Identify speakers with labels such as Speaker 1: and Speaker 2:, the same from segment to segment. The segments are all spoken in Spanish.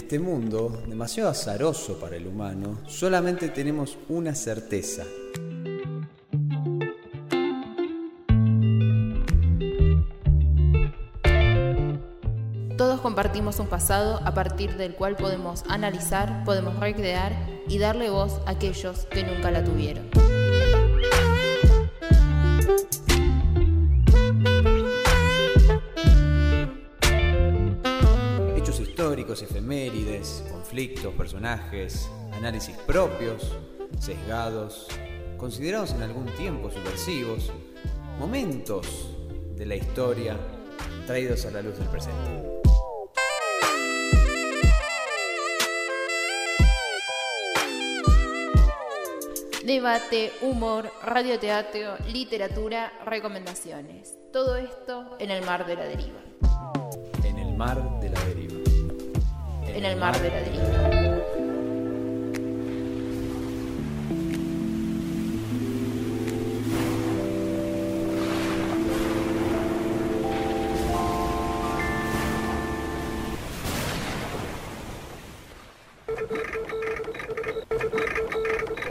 Speaker 1: este mundo, demasiado azaroso para el humano, solamente tenemos una certeza.
Speaker 2: Todos compartimos un pasado a partir del cual podemos analizar, podemos recrear y darle voz a aquellos que nunca la tuvieron.
Speaker 1: Efemérides, conflictos, personajes, análisis propios, sesgados, considerados en algún tiempo subversivos, momentos de la historia traídos a la luz del presente.
Speaker 2: Debate, humor, radioteatro, literatura, recomendaciones. Todo esto en el mar de la deriva.
Speaker 1: En el mar de la deriva.
Speaker 2: En el mar de la deriva.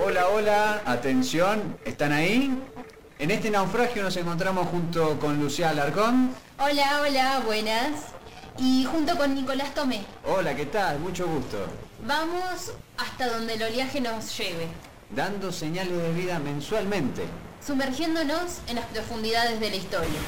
Speaker 1: Hola, hola, atención, ¿están ahí? En este naufragio nos encontramos junto con Lucía Alarcón.
Speaker 3: Hola, hola, buenas. Y junto con Nicolás Tomé.
Speaker 1: Hola, ¿qué tal? Mucho gusto.
Speaker 3: Vamos hasta donde el oleaje nos lleve,
Speaker 1: Dando señales de vida mensualmente.
Speaker 3: sumergiéndonos en las profundidades de la historia.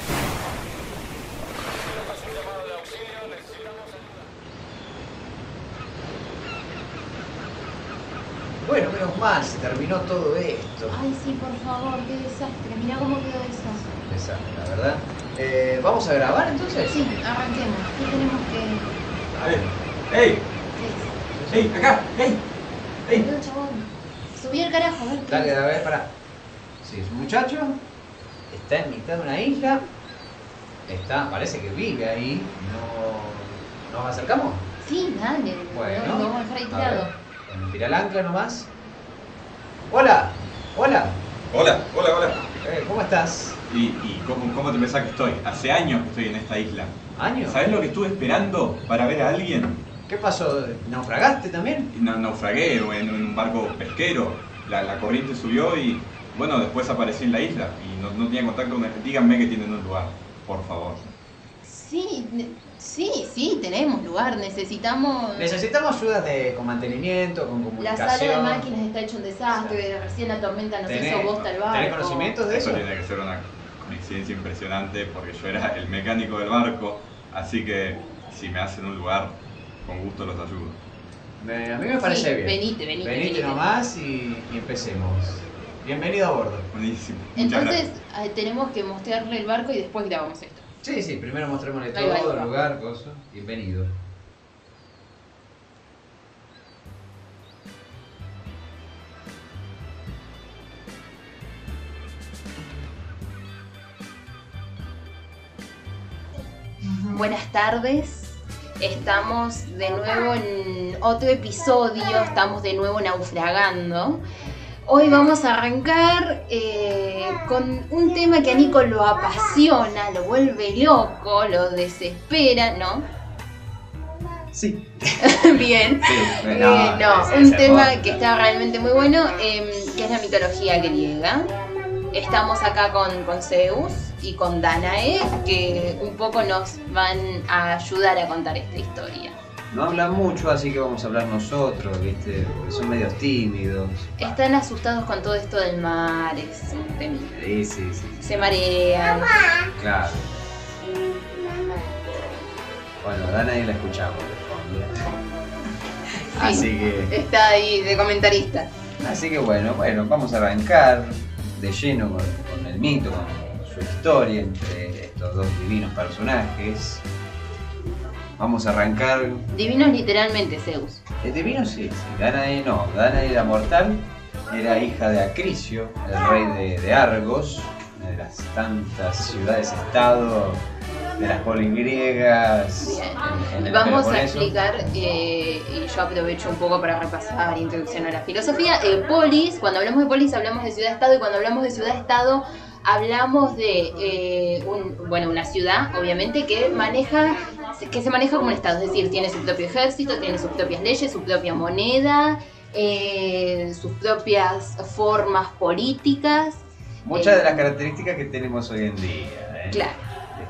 Speaker 1: Bueno, menos mal, se terminó todo esto.
Speaker 4: Ay, sí, por favor, qué desastre. Mirá cómo quedó eso.
Speaker 1: Desastre, la verdad. Eh, ¿Vamos a grabar entonces?
Speaker 4: Sí, arranquemos. ¿Qué tenemos que...?
Speaker 5: A ver. ¡Ey!
Speaker 4: ¿Qué
Speaker 5: ¡Ey! ¡Acá! ¡Ey! ¡Ey!
Speaker 4: Chabón. Subí el carajo, a ver.
Speaker 1: Dale, a ver, pará. Sí, es un muchacho. Está en mitad de una isla. Está, parece que vive ahí. No. ¿Nos acercamos?
Speaker 4: Sí, dale.
Speaker 1: Bueno.
Speaker 4: Lo vamos a dejar ahí
Speaker 1: A
Speaker 4: tirado.
Speaker 1: tira el ancla nomás. Hola, hola.
Speaker 5: Hola, hola, hola.
Speaker 1: Eh, ¿Cómo estás?
Speaker 5: ¿Y, y cómo, cómo te pensás que estoy? Hace años que estoy en esta isla.
Speaker 1: ¿Años?
Speaker 5: ¿Sabés lo que estuve esperando para ver a alguien?
Speaker 1: ¿Qué pasó? ¿Naufragaste también?
Speaker 5: Na- naufragué en, un barco pesquero. La, la corriente subió y, bueno, después aparecí en la isla y no, no tenía contacto con nadie. Díganme que tienen un lugar, por favor.
Speaker 4: Sí, sí, sí, tenemos lugar. Necesitamos...
Speaker 1: Necesitamos ayuda de, con mantenimiento, con
Speaker 4: La
Speaker 1: comunicación.
Speaker 4: sala de máquinas está hecho un desastre. Recién la tormenta nos
Speaker 1: ¿Tenés-
Speaker 4: hizo bosta el barco.
Speaker 1: ¿Tenés conocimientos de eso?
Speaker 5: Eso tiene que ser una coincidencia impresionante porque yo era el mecánico del barco, así que si me hacen un lugar, con gusto los ayudo.
Speaker 1: Me- a mí me parece
Speaker 4: Sí,
Speaker 1: bien.
Speaker 4: venite, venite,
Speaker 1: Venite
Speaker 4: venite.
Speaker 1: nomás y, y empecemos. Bienvenido a bordo.
Speaker 5: Buenísimo.
Speaker 4: Entonces eh, tenemos que mostrarle el barco y después grabamos esto.
Speaker 1: Sí, sí, primero
Speaker 4: va,
Speaker 1: todo, el lugar, cosas. Bienvenido.
Speaker 4: Buenas tardes. Estamos de nuevo en otro episodio, estamos de nuevo naufragando. Hoy vamos a arrancar eh, con un tema que a Nico lo apasiona, lo vuelve loco, lo desespera, ¿no?
Speaker 1: Sí.
Speaker 4: Bien.
Speaker 1: Sí,
Speaker 4: Eh, no,
Speaker 1: es-
Speaker 4: un tema que está realmente muy bueno, em, que es la mitología griega. Estamos acá con, con Zeus y con Danae, que un poco nos van a ayudar a contar esta historia.
Speaker 1: No hablan mucho, así que vamos a hablar nosotros, ¿viste? Porque son medios tímidos.
Speaker 4: Están asustados con todo esto del mar, es un temita.
Speaker 1: Sí, sí, sí.
Speaker 4: Se marean.
Speaker 1: Claro. Bueno, a Dana ahí la escuchamos de fondo. Así que.
Speaker 4: Está ahí de comentarista.
Speaker 1: Así que bueno, bueno, vamos a arrancar de lleno con, con el mito, con historia entre estos dos divinos personajes. Vamos a arrancar.
Speaker 4: Divinos literalmente, Zeus.
Speaker 1: ¿El divino sí? sí. Danae no, Danae era mortal, era hija de Acricio, el rey de, de Argos, una de las tantas ciudades-estado de las poligriegas.
Speaker 4: Bien.
Speaker 1: en-
Speaker 4: Vamos a explicar, eh, y yo aprovecho un poco para repasar introducción a la filosofía. Eh, polis, cuando hablamos de polis hablamos de ciudad-estado y cuando hablamos de ciudad-estado hablamos de eh, un- bueno, una ciudad, obviamente, que maneja que se maneja como un Estado, es decir, tiene su propio ejército, tiene sus propias leyes, su propia moneda, eh, sus propias formas políticas,
Speaker 1: Muchas de las características que tenemos hoy en día. ¿eh?
Speaker 4: claro.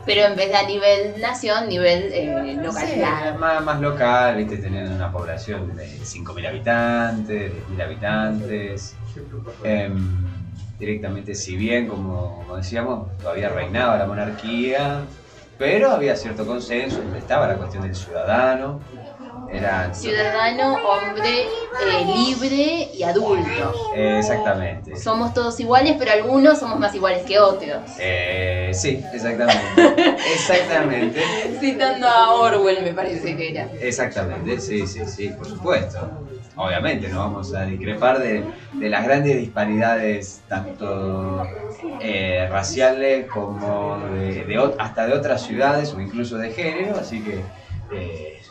Speaker 4: Pero en vez de a nivel nación, nivel eh, local.
Speaker 1: Sí, más, más local, viste, tenían una población de 5.000 habitantes, 10.000 habitantes. Em, directamente, si bien, como, como decíamos, todavía reinaba la monarquía, pero había cierto consenso, estaba la cuestión del ciudadano. Era,
Speaker 4: Ciudadano, hombre eh, libre y adulto.
Speaker 1: Exactamente.
Speaker 4: Somos todos iguales, pero algunos somos más iguales que otros.
Speaker 1: Eh, sí, exactamente. exactamente.
Speaker 4: Citando a Orwell, me parece que era.
Speaker 1: Exactamente, sí, sí, sí, por supuesto. Obviamente, no vamos a discrepar de, de las grandes disparidades, tanto eh, raciales como de, de hasta de otras ciudades o incluso de género, así que eh,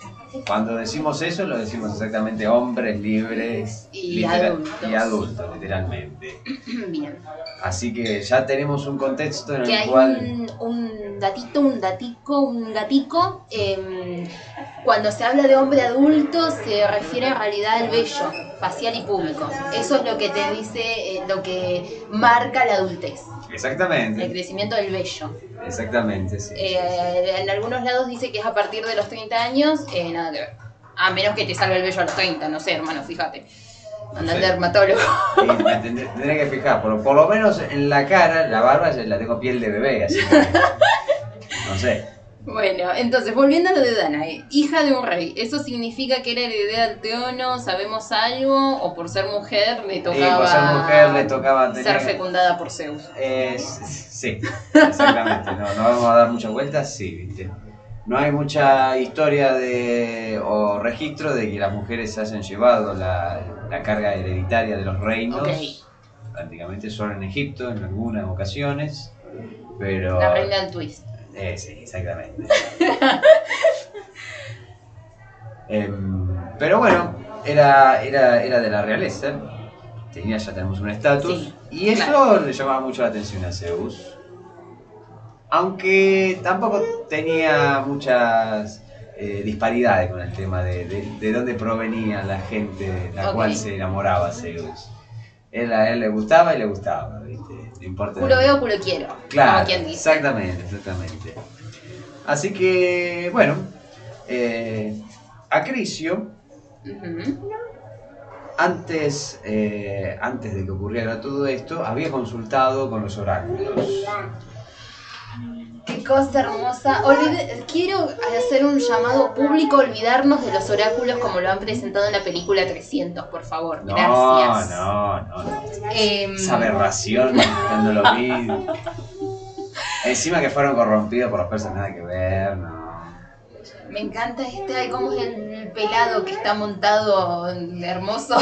Speaker 1: cuando decimos eso, lo decimos exactamente hombres libres
Speaker 4: Y adultos.
Speaker 1: y adultos, literalmente.
Speaker 4: Bien.
Speaker 1: Así que ya tenemos un contexto en
Speaker 4: Que
Speaker 1: el
Speaker 4: hay
Speaker 1: cual...
Speaker 4: un, un datito, un datico, un gatico. em, cuando se habla de hombre adulto, se refiere en realidad al vello facial y público. Eso es lo que te dice, eh, lo que marca la adultez, el
Speaker 1: Exactamente,
Speaker 4: crecimiento del vello.
Speaker 1: exactamente, sí.
Speaker 4: Eh, en algunos lados dice que es a partir de los 30 años, eh, nada que ver. A menos que te salga el vello a los 30, no sé, hermano, fíjate. Anda al
Speaker 1: Sí.
Speaker 4: dermatólogo.
Speaker 1: Me tendré, tendré que fijar, por, por lo menos en la cara, la barba la tengo piel de bebé, así que. No sé.
Speaker 4: Bueno, entonces, volviendo a lo de Danae, hija de un rey, ¿eso significa que era heredera al trono? ¿Sabemos algo? ¿O por ser mujer le tocaba,
Speaker 1: por ser mujer le tocaba
Speaker 4: ser fecundada por Zeus?
Speaker 1: Eh, sí, exactamente. No, no vamos a dar muchas vueltas, sí, viste. No hay mucha historia de, o registro de que las mujeres hayan llevado la, la carga hereditaria de los reinos. Prácticamente solo en Egipto en algunas ocasiones. Pero.
Speaker 4: La reina del twist.
Speaker 1: Eh, sí, exactamente. Em, pero bueno, era, era, era de la realeza. Tenía, ya tenemos un estatus.
Speaker 4: Sí,
Speaker 1: y eso
Speaker 4: claro.
Speaker 1: le llamaba mucho la atención a Zeus. Aunque tampoco tenía muchas eh, disparidades con el tema de, de, de dónde provenía la gente de la cual se enamoraba Zeus. Él, a él le gustaba y le gustaba, ¿viste? No importa.
Speaker 4: Culo veo, culo quiero.
Speaker 1: Claro,
Speaker 4: Como quien dice.
Speaker 1: exactamente, exactamente. Así que, bueno, eh, Acrisio,
Speaker 4: Ujú.
Speaker 1: antes, eh, antes de que ocurriera todo esto, había consultado con los oráculos.
Speaker 4: Qué cosa hermosa. Olvide- quiero hacer un llamado público, olvidarnos de los oráculos como lo han presentado en la película 300, por favor.
Speaker 1: No,
Speaker 4: Gracias.
Speaker 1: no, no, no.
Speaker 4: Em,
Speaker 1: Esa aberración cuando lo vi. Encima que fueron corrompidos por los personas nada que ver, no.
Speaker 4: Me encanta este, ay, cómo es el pelado que está montado hermoso.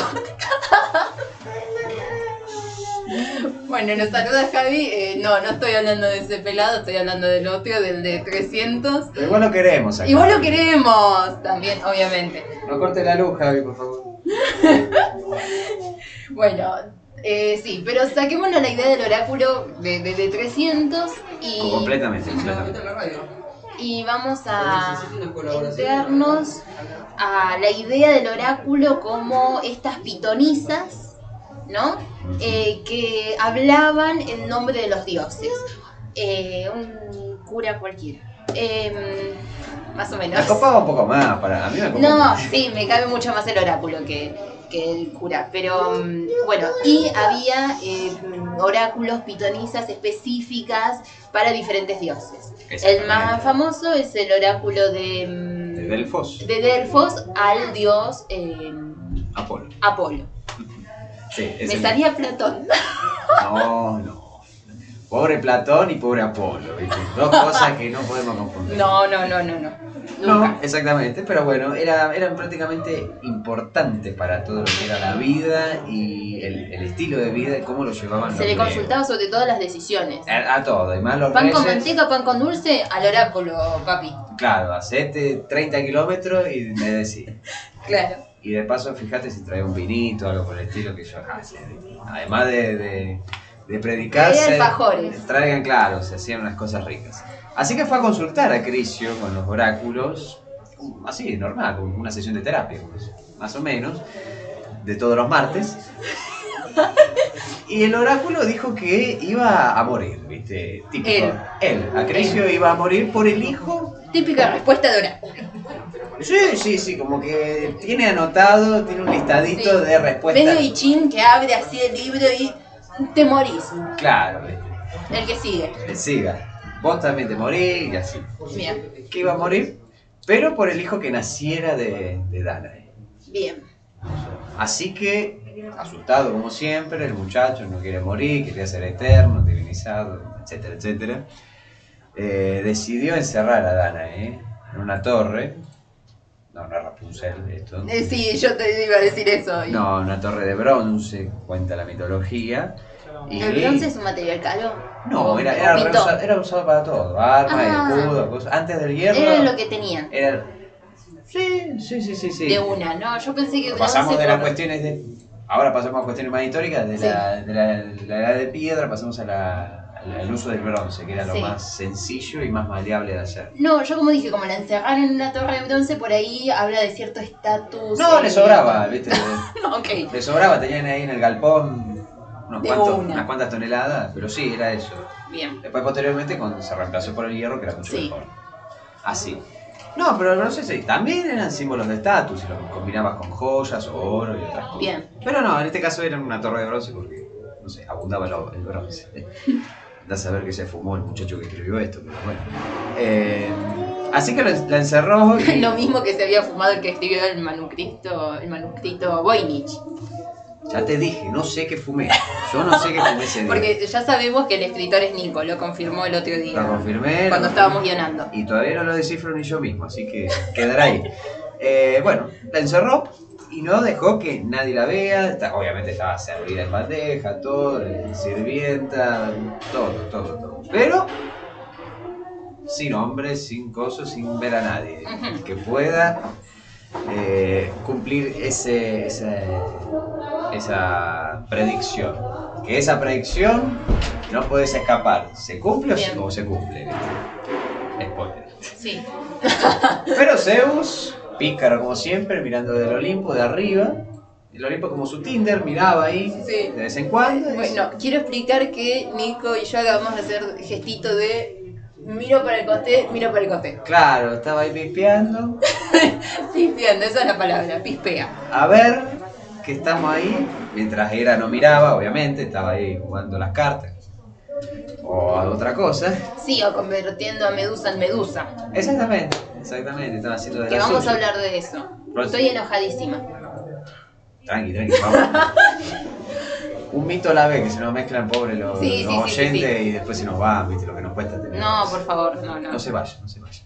Speaker 4: bueno, nos saluda Javi. Eh, no, no estoy hablando de ese pelado, estoy hablando del otro, del de 300.
Speaker 1: Pero igual lo queremos acá.
Speaker 4: Igual lo queremos también, obviamente.
Speaker 1: No corte la luz, Javi, por favor.
Speaker 4: Bueno, eh, sí, pero saquémonos la idea del oráculo de, de, de 300 y,
Speaker 1: Completamente, completamente.
Speaker 4: y vamos a entrarnos a la idea del oráculo como estas pitonisas, ¿no? Eh, que hablaban en nombre de los dioses. Eh, un cura cualquiera. Em, más o menos.
Speaker 1: Me copaba un poco más, para, a mí me
Speaker 4: No,
Speaker 1: más.
Speaker 4: sí, me cabe mucho más el oráculo que, que el cura. Pero mm, bueno, y había eh, oráculos, pitonisas específicas para diferentes dioses. El más famoso es el oráculo de, mm,
Speaker 1: De Delfos,
Speaker 4: de Delfos al dios eh,
Speaker 1: Apolo.
Speaker 4: Apolo.
Speaker 1: Sí,
Speaker 4: Me
Speaker 1: el-
Speaker 4: salía Platón.
Speaker 1: No, no. Pobre Platón y pobre Apolo, ¿viste? Dos cosas que no podemos confundir.
Speaker 4: No, no, no, no, no.
Speaker 1: No,
Speaker 4: Nunca.
Speaker 1: exactamente, pero bueno, era, eran prácticamente importantes para todo lo que era la vida y el, el estilo de vida y cómo lo llevaban
Speaker 4: Se
Speaker 1: los
Speaker 4: le
Speaker 1: griegos.
Speaker 4: consultaba sobre todas las decisiones.
Speaker 1: A, a todo, y más los
Speaker 4: Pan con
Speaker 1: reyes,
Speaker 4: manteca, pan con dulce, al oráculo, papi.
Speaker 1: Claro, hacete 30 kilómetros y me decís.
Speaker 4: Claro.
Speaker 1: Y de paso, fíjate si trae un vinito o algo por el estilo que yo sé. Además de, de- de predicar,
Speaker 4: Traía
Speaker 1: se-
Speaker 4: alfajores.
Speaker 1: traigan, claro, se hacían unas cosas ricas. Así que fue a consultar a Crisio con los oráculos, así, normal, como una sesión de terapia, pues, más o menos, de todos los martes. Y el oráculo dijo que iba a morir, ¿viste? Típico.
Speaker 4: Él.
Speaker 1: Él, a Crisio iba a morir por el hijo
Speaker 4: Típica respuesta de oráculo.
Speaker 1: Sí, sí, sí, como que tiene anotado, tiene un listadito
Speaker 4: Sí.
Speaker 1: de respuestas.
Speaker 4: Medio y chin que abre así el libro y te morís.
Speaker 1: Claro.
Speaker 4: El que sigue.
Speaker 1: Que siga. Vos también te morís y así.
Speaker 4: Bien,
Speaker 1: Que iba a morir, pero por el hijo que naciera de, de Danae.
Speaker 4: bien.
Speaker 1: Así que, asustado como siempre, el muchacho no quiere morir, quería ser eterno, divinizado, etcétera, etcétera. eh, decidió encerrar a Danae ¿eh? en una torre. No, no es Rapunzel esto.
Speaker 4: Eh, sí, yo te iba a decir eso. y-
Speaker 1: No, una torre de bronce, cuenta la mitología. Y...
Speaker 4: ¿El bronce es un material caro?
Speaker 1: No,
Speaker 4: ¿O-
Speaker 1: era, era, usado para todo. Armas,
Speaker 4: Ah.
Speaker 1: escudos, cosas. Antes del hierro.
Speaker 4: Era lo que tenían.
Speaker 1: era- Sí, sí, sí, sí. sí.
Speaker 4: De una, ¿no? Yo pensé que
Speaker 1: Pasamos de las
Speaker 4: por-
Speaker 1: cuestiones de. Ahora pasamos a cuestiones más históricas, de, la, de la, la edad de piedra, pasamos a la, al- uso del bronce, que era lo
Speaker 4: Sí.
Speaker 1: más sencillo y más maleable de hacer.
Speaker 4: No, yo como dije, como la encerraron en una torre de bronce, por ahí habla de cierto estatus.
Speaker 1: No,
Speaker 4: eh,
Speaker 1: le sobraba, ¿viste?
Speaker 4: No, ok.
Speaker 1: Le sobraba, tenían ahí en el galpón unos
Speaker 4: De
Speaker 1: cuantos-
Speaker 4: una.
Speaker 1: unas cuantas toneladas, pero sí, era eso.
Speaker 4: Bien.
Speaker 1: Después, posteriormente, cuando se reemplazó por el hierro, que era mucho
Speaker 4: Sí.
Speaker 1: mejor. Así. No, pero el bronce sí, también eran símbolos de estatus, y lo combinabas con joyas, oro y otras cosas.
Speaker 4: Bien.
Speaker 1: Pero no, en este caso era una torre de bronce porque, no sé, abundaba el, el bronce. Andás a ver que se fumó el muchacho que escribió esto, pero bueno. Eh, así que la encerró y...
Speaker 4: Lo mismo que se había fumado el que escribió el manuscrito, el manuscrito Voynich.
Speaker 1: Ya te dije, no sé qué fumé. Yo no sé qué fumé ese día.
Speaker 4: Porque ya sabemos que el escritor es Nico, lo confirmó el otro
Speaker 1: Lo
Speaker 4: día.
Speaker 1: confirmé.
Speaker 4: Cuando
Speaker 1: lo-
Speaker 4: estábamos guionando.
Speaker 1: Y todavía no lo descifro ni yo mismo, así que quedará ahí. Eh, bueno, la encerró y no dejó que nadie la vea. Obviamente estaba servida en bandeja, todo, sirvienta, todo, todo, todo. Pero sin hombres, sin cosas, sin ver a nadie. Que pueda eh, cumplir ese, ese- esa predicción. Que esa predicción no puedes escapar. ¿Se cumple o
Speaker 4: Bien.
Speaker 1: o se cumple? Spoiler.
Speaker 4: Sí.
Speaker 1: Pero Zeus, pícaro como siempre, mirando del Olimpo de arriba. El Olimpo como su Tinder, miraba ahí
Speaker 4: Sí.
Speaker 1: de vez en cuando.
Speaker 4: Bueno, quiero explicar que Nico y yo acabamos de hacer gestito de miro para el costé, miro para el costé.
Speaker 1: Claro, estaba ahí pispeando.
Speaker 4: Pispeando, esa es la palabra, pispea.
Speaker 1: A ver, que estamos ahí. Mientras Hera no miraba, obviamente, estaba ahí jugando las cartas. O a otra cosa.
Speaker 4: Sí, o convirtiendo a Medusa en Medusa.
Speaker 1: Exactamente, exactamente, estaba haciendo de
Speaker 4: Que
Speaker 1: la
Speaker 4: vamos
Speaker 1: suya.
Speaker 4: a hablar de eso. Estoy enojadísima.
Speaker 1: Tranqui, tranqui, vamos. Un mito a la vez, que se nos mezclan pobre los,
Speaker 4: Sí,
Speaker 1: los
Speaker 4: sí, sí, sí,
Speaker 1: oyentes y después se nos van, viste lo que nos cuesta tener.
Speaker 4: No, por favor, no, no.
Speaker 1: No se vaya, no se vaya.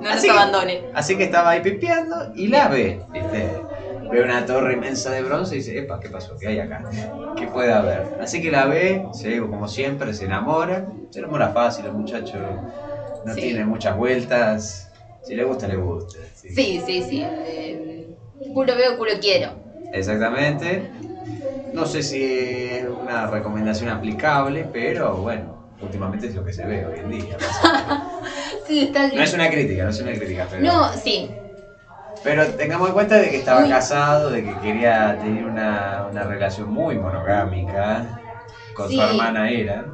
Speaker 4: No nos
Speaker 1: Así que-
Speaker 4: abandone.
Speaker 1: Así que estaba ahí pipeando y la ve, ¿viste? Ve una torre inmensa de bronce y dice, epa, ¿qué pasó? ¿Qué hay acá? ¿Qué puede haber? Así que la ve, se, como siempre, se enamora. Se enamora fácil, el muchacho no
Speaker 4: Sí.
Speaker 1: tiene muchas vueltas. Si le gusta, le gusta. sí.
Speaker 4: Sí, sí, sí. eh, culo veo, culo quiero.
Speaker 1: Exactamente. No sé si es una recomendación aplicable, pero bueno, últimamente es lo que se ve hoy en día.
Speaker 4: Sí, está
Speaker 1: No es una crítica, no es una crítica, pero...
Speaker 4: No, sí.
Speaker 1: Pero tengamos en cuenta de que estaba casado, de que quería tener una, una relación muy monogámica con
Speaker 4: Sí.
Speaker 1: su hermana Era.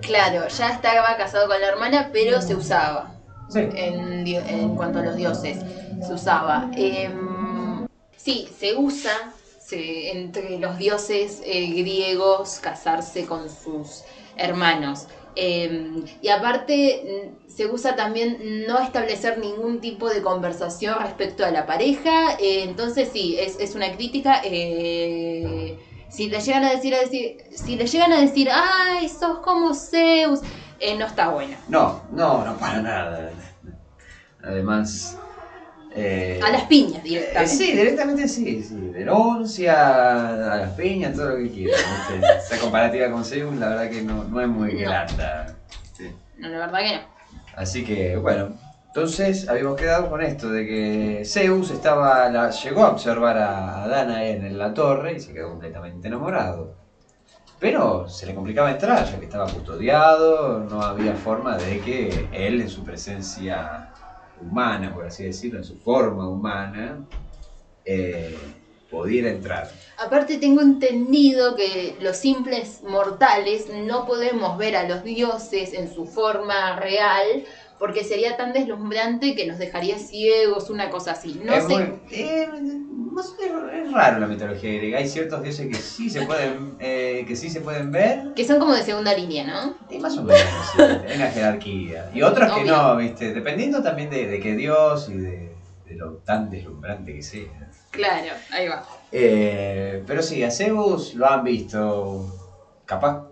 Speaker 4: Claro, ya estaba casado con la hermana, pero se usaba.
Speaker 1: Sí.
Speaker 4: En, en cuanto a los dioses, se usaba. Em, sí, se usa se- entre los dioses eh, griegos casarse con sus hermanos. Em, y aparte se usa también no establecer ningún tipo de conversación respecto a la pareja. eh, entonces sí, es, es una crítica. eh, si le llegan a decir, a decir, si le llegan a decir, ay, sos como Zeus, eh, no está bueno.
Speaker 1: No, no, no para nada. Además...
Speaker 4: A las piñas directamente.
Speaker 1: sí, directamente sí, sí. Denuncia, a las piñas, todo lo que quieran. ¿viste? Esa comparativa con Zeus, la verdad que no, no es muy
Speaker 4: No.
Speaker 1: grata. Sí.
Speaker 4: No, la verdad que no.
Speaker 1: Así que, bueno, entonces habíamos quedado con esto de que Zeus estaba, llegó a observar a, a Danae en la torre y se quedó completamente enamorado. Pero se le complicaba entrar, ya que estaba custodiado, no había forma de que él en su presencia humana, por así decirlo, en su forma humana, eh, pudiera entrar.
Speaker 4: Aparte tengo entendido que los simples mortales no podemos ver a los dioses en su forma real porque sería tan deslumbrante que nos dejaría ciegos, una cosa así. No
Speaker 1: es,
Speaker 4: sé.
Speaker 1: muy- eh, es raro la mitología griega. Hay ciertos dioses que sí se pueden, eh, que sí se pueden ver.
Speaker 4: Que son como de segunda línea, ¿no?
Speaker 1: Y más o menos, sí, en la jerarquía. Y otros que
Speaker 4: Obvio.
Speaker 1: no, ¿viste? Dependiendo también de, de qué Dios y de, de lo tan deslumbrante que sea.
Speaker 4: Claro, ahí va.
Speaker 1: Eh, pero sí, a Zeus lo han visto capaz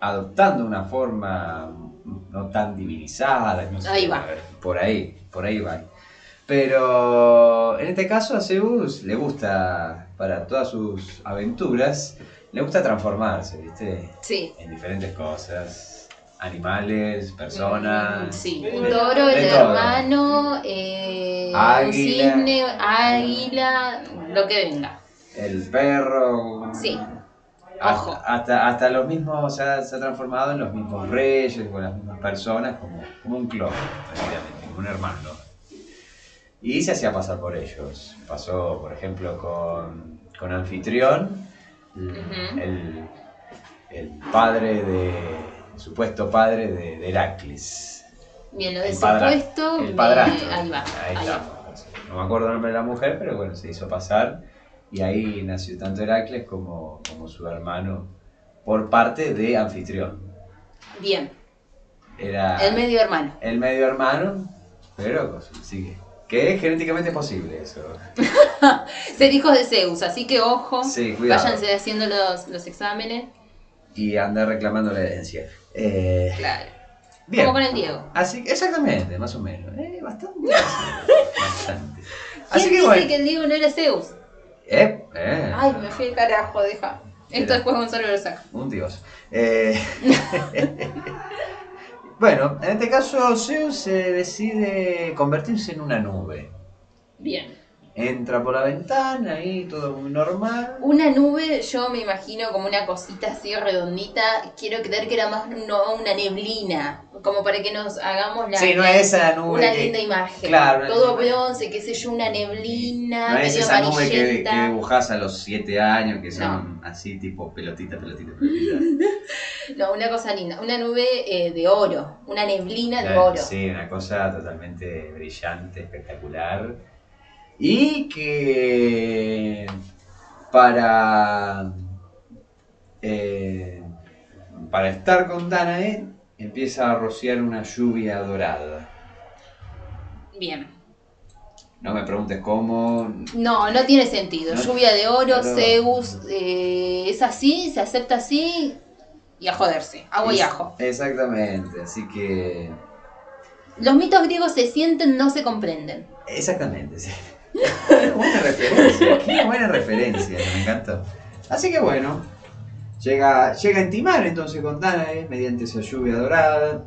Speaker 1: adoptando una forma no tan divinizada. no sé,
Speaker 4: Ahí va.
Speaker 1: Por ahí, por ahí va. Pero en este caso a Zeus le gusta, para todas sus aventuras, le gusta transformarse, ¿viste?
Speaker 4: Sí.
Speaker 1: En diferentes cosas. Animales, personas.
Speaker 4: Mm, Sí,
Speaker 1: de-
Speaker 4: un toro, el hermano, eh, un
Speaker 1: Águila.
Speaker 4: cisne, águila, lo que venga.
Speaker 1: El perro.
Speaker 4: Sí.
Speaker 1: Hasta,
Speaker 4: Ojo.
Speaker 1: hasta, hasta los mismos, se ha, se ha transformado en los mismos reyes, con las mismas personas, como, como un clon, prácticamente, como un hermano. Y se hacía pasar por ellos. Pasó, por ejemplo, con, con Anfitrión, el, el, el padre de, supuesto padre de, de Heracles.
Speaker 4: Bien, lo de
Speaker 1: El
Speaker 4: supuesto.
Speaker 1: El
Speaker 4: me-
Speaker 1: padrastro.
Speaker 4: Ahí va.
Speaker 1: Ahí
Speaker 4: ahí
Speaker 1: está.
Speaker 4: va.
Speaker 1: No me acuerdo el nombre de la mujer, pero bueno, se hizo pasar. Y ahí nació tanto Heracles como, como su hermano por parte de Anfitrión.
Speaker 4: Bien,
Speaker 1: Era
Speaker 4: el medio hermano.
Speaker 1: el medio hermano, pero sí que, es genéticamente posible eso.
Speaker 4: Ser hijos de Zeus, así que ojo.
Speaker 1: Sí, cuidado.
Speaker 4: Váyanse haciendo los, los exámenes.
Speaker 1: Y anda reclamando la herencia. Eh,
Speaker 4: Claro.
Speaker 1: bien.
Speaker 4: Como con el Diego.
Speaker 1: Así que exactamente, más o menos. Eh, bastante. bastante.
Speaker 4: ¿Quién
Speaker 1: Así que
Speaker 4: dice
Speaker 1: bueno.
Speaker 4: que el Diego no era Zeus?
Speaker 1: Eh, eh.
Speaker 4: Ay, me fui el carajo, deja. Esto después Gonzalo lo saca.
Speaker 1: Un dios. Eh, bueno, en este caso Zeus se decide convertirse en una nube.
Speaker 4: Bien.
Speaker 1: Entra por la ventana y todo muy normal.
Speaker 4: Una nube, yo me imagino como una cosita así redondita. Quiero creer que era más no una neblina. Como para que nos hagamos la,
Speaker 1: Sí, no es esa nube
Speaker 4: una
Speaker 1: que-
Speaker 4: linda imagen.
Speaker 1: claro,
Speaker 4: Todo bronce, qué sé yo, una neblina,
Speaker 1: No es
Speaker 4: medio
Speaker 1: esa nube que, que dibujás a los 7 años, que son así tipo pelotita, pelotita, pelotita.
Speaker 4: No, una cosa linda. Una nube eh, de oro. Una neblina de oro.
Speaker 1: Sí, una cosa totalmente brillante, espectacular. Y que para, eh, para estar con Danae empieza a rociar una lluvia dorada.
Speaker 4: Bien.
Speaker 1: No me preguntes cómo.
Speaker 4: No, no tiene sentido.
Speaker 1: No.
Speaker 4: Lluvia de oro,
Speaker 1: Pero-
Speaker 4: Zeus, eh, es así, se acepta así y a joderse. Agua y ajo.
Speaker 1: Exactamente, así que.
Speaker 4: Los mitos griegos se sienten, no se comprenden.
Speaker 1: Exactamente, sí. Qué buena referencia, qué buena referencia, me encantó. Así que bueno, llega, llega a intimar entonces con Danae mediante esa lluvia dorada.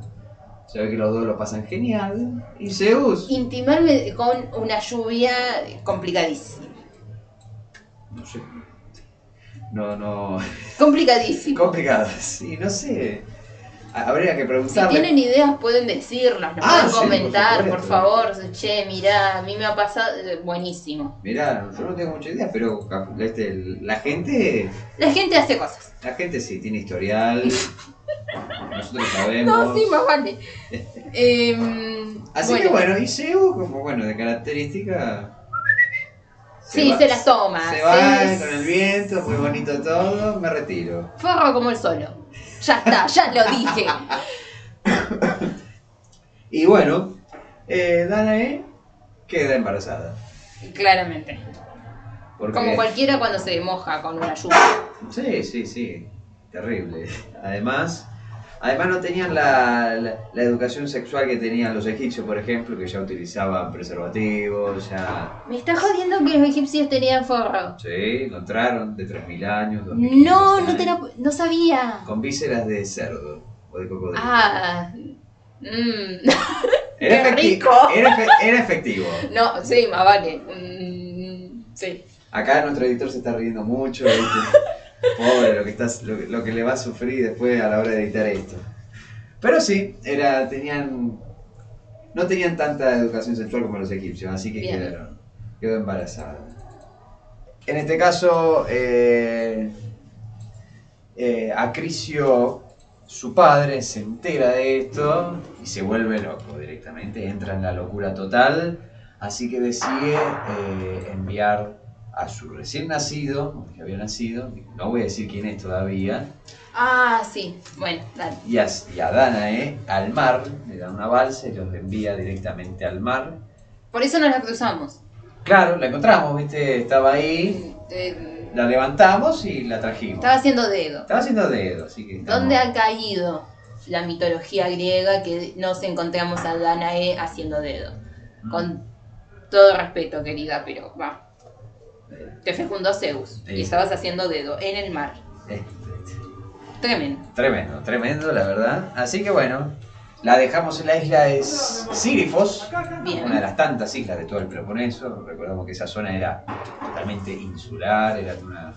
Speaker 1: Se ve que los dos lo pasan genial. Y Zeus,
Speaker 4: Intimarme con una lluvia complicadísima.
Speaker 1: no sé. No, no.
Speaker 4: Complicadísimo.
Speaker 1: Complicado, sí, no sé. Ha- Habría que
Speaker 4: Si
Speaker 1: preguntarle.
Speaker 4: tienen ideas pueden decirlas, nos
Speaker 1: Ah,
Speaker 4: pueden
Speaker 1: sí,
Speaker 4: comentar, por, favor. Che, mirá, a mí me ha pasado eh, buenísimo.
Speaker 1: Mirá, yo no tengo mucha idea, pero este, la gente.
Speaker 4: La gente hace cosas.
Speaker 1: La gente sí tiene historial. Nosotros sabemos.
Speaker 4: No, sí, más vale. Em,
Speaker 1: Así que bueno, y Zeus, como bueno, de característica.
Speaker 4: Sí,
Speaker 1: va-
Speaker 4: se las toma.
Speaker 1: Se va con el viento, muy bonito todo, me retiro.
Speaker 4: Forro como el solo. Ya está, ya lo dije.
Speaker 1: Y bueno, eh, Danae queda embarazada.
Speaker 4: Claramente.
Speaker 1: Porque,
Speaker 4: Como cualquiera cuando se moja con una lluvia.
Speaker 1: Sí, sí, sí, terrible. Además, además no tenían la, la- la educación sexual que tenían los egipcios, por ejemplo, que ya utilizaban preservativos, ya...
Speaker 4: Me está jodiendo que los egipcios tenían forro.
Speaker 1: Sí, encontraron de 3.000 años, 2.500
Speaker 4: No, no, te la- no sabía.
Speaker 1: Con vísceras de cerdo o de cocodrilo.
Speaker 4: Ah. mm.
Speaker 1: era,
Speaker 4: qué rico.
Speaker 1: Era, era efectivo.
Speaker 4: No, sí, más vale. Mm, sí.
Speaker 1: Acá nuestro editor se está riendo mucho. ¿viste? Pobre, lo que, estás, lo, que- lo que le va a sufrir después a la hora de editar esto. Pero sí, era, tenían, no tenían tanta educación sexual como los egipcios, así que
Speaker 4: Bien.
Speaker 1: quedaron, quedó embarazada. En este caso, eh, eh, Acrisio, su padre, se entera de esto y se vuelve loco directamente, entra en la locura total, así que decide eh, enviar a su recién nacido, que había nacido, no voy a decir quién es todavía,
Speaker 4: Ah, sí. Bueno, dale.
Speaker 1: y a, y a Danae al mar, le da una balsa y los envía directamente al mar.
Speaker 4: Por eso nos la cruzamos.
Speaker 1: Claro, la encontramos, viste, estaba ahí,
Speaker 4: Eh,
Speaker 1: la levantamos y la trajimos.
Speaker 4: estaba haciendo dedo.
Speaker 1: Estaba haciendo dedo, así que... estamos-
Speaker 4: ¿Dónde ha caído la mitología griega que nos encontramos a Danae haciendo dedo? Con todo respeto, querida, pero va. Te fecundó Zeus
Speaker 1: Sí.
Speaker 4: y estabas haciendo dedo en el mar.
Speaker 1: Eh,
Speaker 4: Tremendo.
Speaker 1: Tremendo, tremendo, la verdad. Así que bueno, la dejamos en la isla de Sirifos, una de las tantas islas de todo el Peloponeso. Recordamos que esa zona era totalmente insular, era una,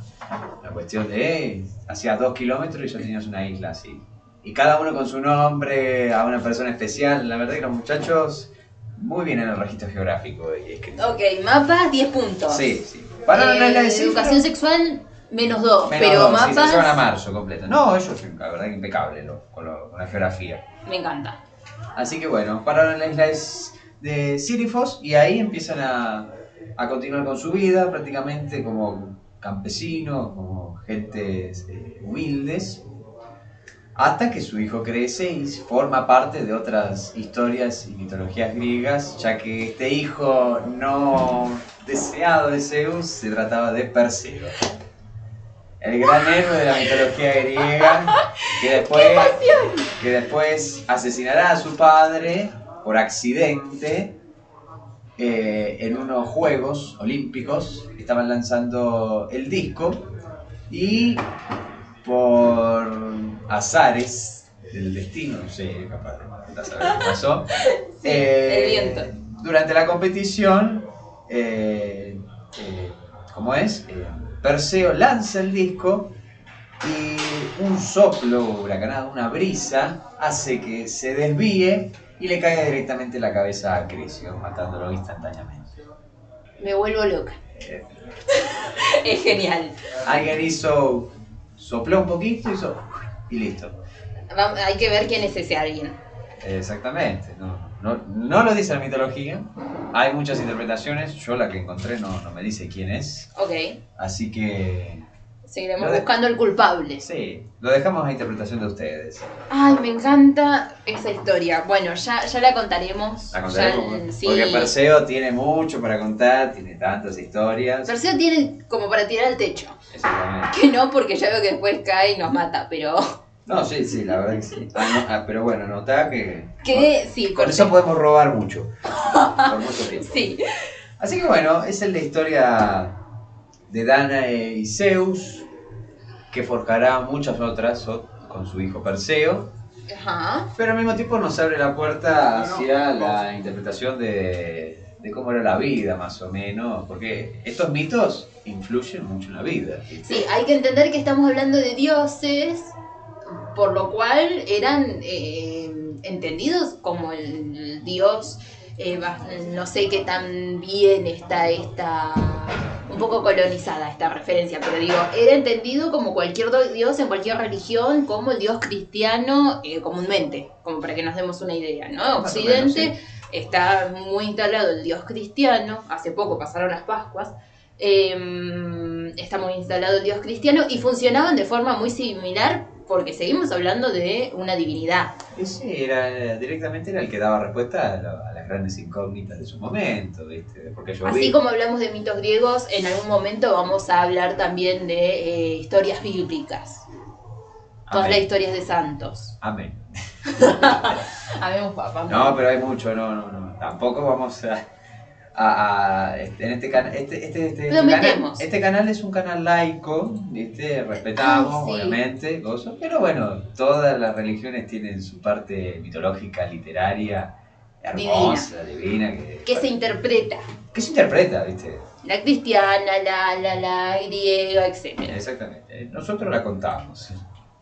Speaker 1: una cuestión de. hacía dos kilómetros y ya tenías una isla así. Y cada uno con su nombre, a una persona especial. La verdad que los muchachos, muy bien en el registro geográfico y escrito.
Speaker 4: Ok, mapa 10 puntos.
Speaker 1: Sí, sí. Para
Speaker 4: Eh,
Speaker 1: la isla de Sirifos,
Speaker 4: educación sexual, menos 2.
Speaker 1: menos
Speaker 4: Pero
Speaker 1: dos, sí,
Speaker 4: mapas,
Speaker 1: se van a marzo completo. No, ellos, la verdad, que impecable lo- con, lo- con la geografía.
Speaker 4: me encanta.
Speaker 1: Así que bueno, pararon en la isla es- de Sirifos y ahí empiezan a, a continuar con su vida prácticamente como campesinos, como gentes eh, humildes, hasta que su hijo crece y forma parte de otras historias y mitologías griegas, ya que este hijo no deseado de Zeus se trataba de Perseo. El gran héroe de la mitología griega, que después, que después asesinará a su padre por accidente eh, en unos Juegos Olímpicos que estaban lanzando el disco y por azares del destino, no sé, capaz de saber qué pasó. eh,
Speaker 4: el viento.
Speaker 1: Durante la competición, eh, eh, ¿cómo es? Eh, Perseo lanza el disco y un soplo huracanado, una brisa, hace que se desvíe y le caiga directamente en la cabeza a Crisio, matándolo instantáneamente.
Speaker 4: Me vuelvo loca.
Speaker 1: Eh,
Speaker 4: Es genial.
Speaker 1: alguien hizo, sopló un poquito hizo, y listo.
Speaker 4: Hay que ver quién es ese alguien.
Speaker 1: Exactamente, no, no, no lo dice la mitología, hay muchas interpretaciones, yo la que encontré no, no me dice quién es,
Speaker 4: Ok.
Speaker 1: así que
Speaker 4: Seguiremos
Speaker 1: de-
Speaker 4: buscando el culpable.
Speaker 1: sí, lo dejamos a interpretación de ustedes.
Speaker 4: Ay, me encanta esa historia. Bueno, ya, ya la contaremos.
Speaker 1: La contaremos,
Speaker 4: Ya-
Speaker 1: porque-
Speaker 4: sí.
Speaker 1: porque Perseo tiene mucho para contar, tiene tantas historias.
Speaker 4: Perseo tiene como para tirar al techo.
Speaker 1: Exactamente.
Speaker 4: Que no, porque ya veo que después cae y nos mata, pero
Speaker 1: No, sí, sí, la verdad que sí. Ah, no, ah, pero bueno, notá que
Speaker 4: que sí,
Speaker 1: con eso podemos robar mucho. Por mucho tiempo.
Speaker 4: Sí.
Speaker 1: Así que bueno, esa es la historia de Danae y Zeus, que forjará muchas otras con su hijo Perseo,
Speaker 4: Ajá.
Speaker 1: pero al mismo tiempo nos abre la puerta hacia la interpretación de, de cómo era la vida, más o menos, porque estos mitos influyen mucho en la vida.
Speaker 4: Sí, hay que entender que estamos hablando de dioses, por lo cual eran eh, entendidos como el dios, eh, no sé qué tan bien está esta, un poco colonizada esta referencia, pero digo, era entendido como cualquier dios en cualquier religión, como el dios cristiano eh, comúnmente, como para que nos demos una idea, ¿no?
Speaker 1: Más o menos,
Speaker 4: Occidente está muy instalado el dios cristiano, hace poco pasaron las Pascuas, eh, está muy instalado el dios cristiano y funcionaban de forma muy similar porque seguimos hablando de una divinidad.
Speaker 1: Ese era, directamente era el que daba respuesta a, lo- grandes incógnitas de su momento, ¿viste? Porque yo
Speaker 4: Así
Speaker 1: vi-
Speaker 4: como hablamos de mitos griegos, en algún momento vamos a hablar también de eh, historias bíblicas. Todas
Speaker 1: Amén.
Speaker 4: las historias de santos.
Speaker 1: Amén.
Speaker 4: Habemos papá.
Speaker 1: No, pero hay mucho, no, no, no. Tampoco vamos a. a- a- este- en este canal. Este, este, este, canal, este canal es un canal laico, ¿viste? Respetamos,
Speaker 4: sí.
Speaker 1: obviamente, cosas. Pero bueno, todas las religiones tienen su parte mitológica, literaria hermosa, divina, que,
Speaker 4: que se interpreta.
Speaker 1: que se interpreta, ¿viste?
Speaker 4: La cristiana, la, la, la griega, etc.
Speaker 1: Exactamente. Nosotros la contamos.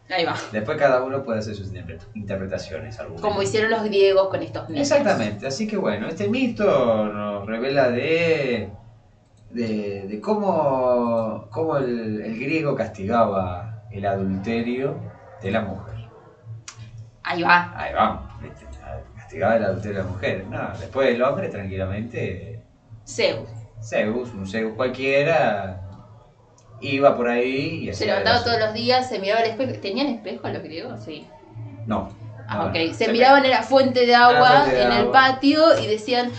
Speaker 4: Ahí va.
Speaker 1: Después cada uno puede hacer sus interpre- interpretaciones. argumentos.
Speaker 4: Como hicieron los griegos con estos mitos.
Speaker 1: Exactamente, así que bueno, este mito nos revela de, de, de cómo, cómo el, el griego castigaba el adulterio de la mujer.
Speaker 4: Ahí va.
Speaker 1: Ahí vamos, ¿viste? Castigaba el adulterio de la mujer. No, después el hombre tranquilamente,
Speaker 4: Zeus.
Speaker 1: Zeus, un Zeus cualquiera, iba por ahí y
Speaker 4: Se levantaba todos
Speaker 1: las-
Speaker 4: los días, se miraba al espejo. ¿Tenían espejo los griegos? Sí.
Speaker 1: No.
Speaker 4: Ah,
Speaker 1: no,
Speaker 4: ok.
Speaker 1: no.
Speaker 4: Se miraban en la fuente de agua
Speaker 1: fuente de
Speaker 4: en el patio y decían,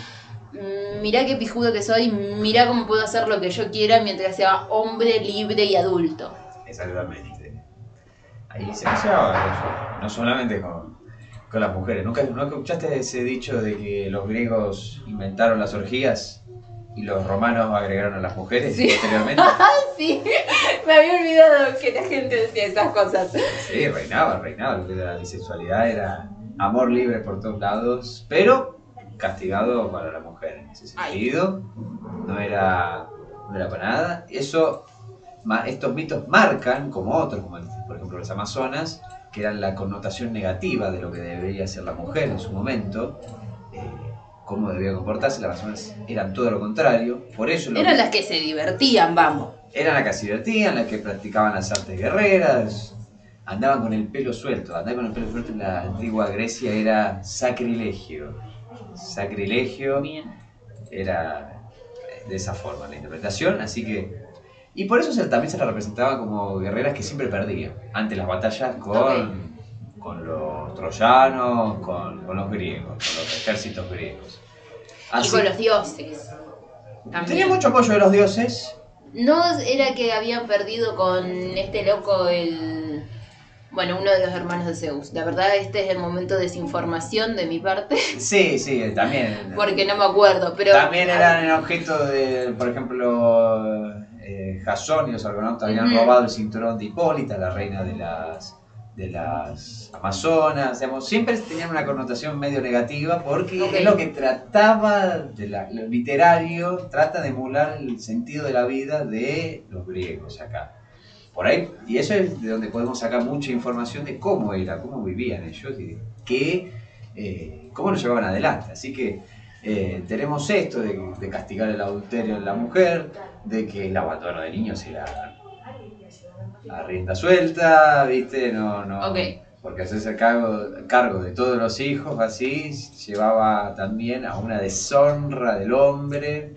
Speaker 4: "Mm, mirá qué pijudo que soy, mirá cómo puedo hacer lo que yo quiera mientras sea hombre, libre y adulto.
Speaker 1: Exactamente. Ahí se eso, no solamente con, con las mujeres. ¿Nunca, ¿Nunca escuchaste ese dicho de que los griegos inventaron las orgías y los romanos agregaron a las mujeres
Speaker 4: Sí.
Speaker 1: posteriormente?
Speaker 4: Sí, me había olvidado que la gente decía esas cosas.
Speaker 1: Sí, reinaba, reinaba. Lo que era la bisexualidad era amor libre por todos lados, pero castigado para la mujer en ese
Speaker 4: Ay.
Speaker 1: sentido. No era, no era para nada. Eso, estos mitos marcan, como otros, como por ejemplo los amazonas, que eran la connotación negativa de lo que debería ser la mujer en su momento. eh, cómo debía comportarse, las amazonas eran todo lo contrario. Por eso
Speaker 4: Eran
Speaker 1: que-
Speaker 4: las que se divertían, vamos.
Speaker 1: eran las que se divertían, las que practicaban las artes guerreras, andaban con el pelo suelto. Andar con el pelo suelto en la antigua Grecia era sacrilegio. Sacrilegio
Speaker 4: Bien.
Speaker 1: era de esa forma la interpretación, así que... Y por eso se- también se la representaba como guerreras que siempre perdían ante las batallas con, con los troyanos, con, con los griegos, con los ejércitos griegos.
Speaker 4: Y con los dioses. También.
Speaker 1: Tenía mucho apoyo de los dioses,
Speaker 4: No era que habían perdido con este loco el... Bueno, uno de los hermanos de Zeus. La verdad, este es el momento de desinformación de mi parte,
Speaker 1: Sí, sí, también.
Speaker 4: porque no me acuerdo, pero...
Speaker 1: también eran el objeto de, por ejemplo, eh, Jasón y los argonautas habían robado el cinturón de Hipólita, la reina de las de las Amazonas. Digamos, siempre tenían una connotación medio negativa porque es lo que trataba, de la- lo literario, trata de emular el sentido de la vida de los griegos acá. Por ahí, y eso es de donde podemos sacar mucha información de cómo era, cómo vivían ellos y de qué, eh, cómo lo llevaban adelante. Así que eh, tenemos esto de, de castigar el adulterio en la mujer, de que el abandono de niños era a rienda suelta, ¿viste? No, no.
Speaker 4: Ok.
Speaker 1: Porque hacerse cargo, cargo de todos los hijos así llevaba también a una deshonra del hombre.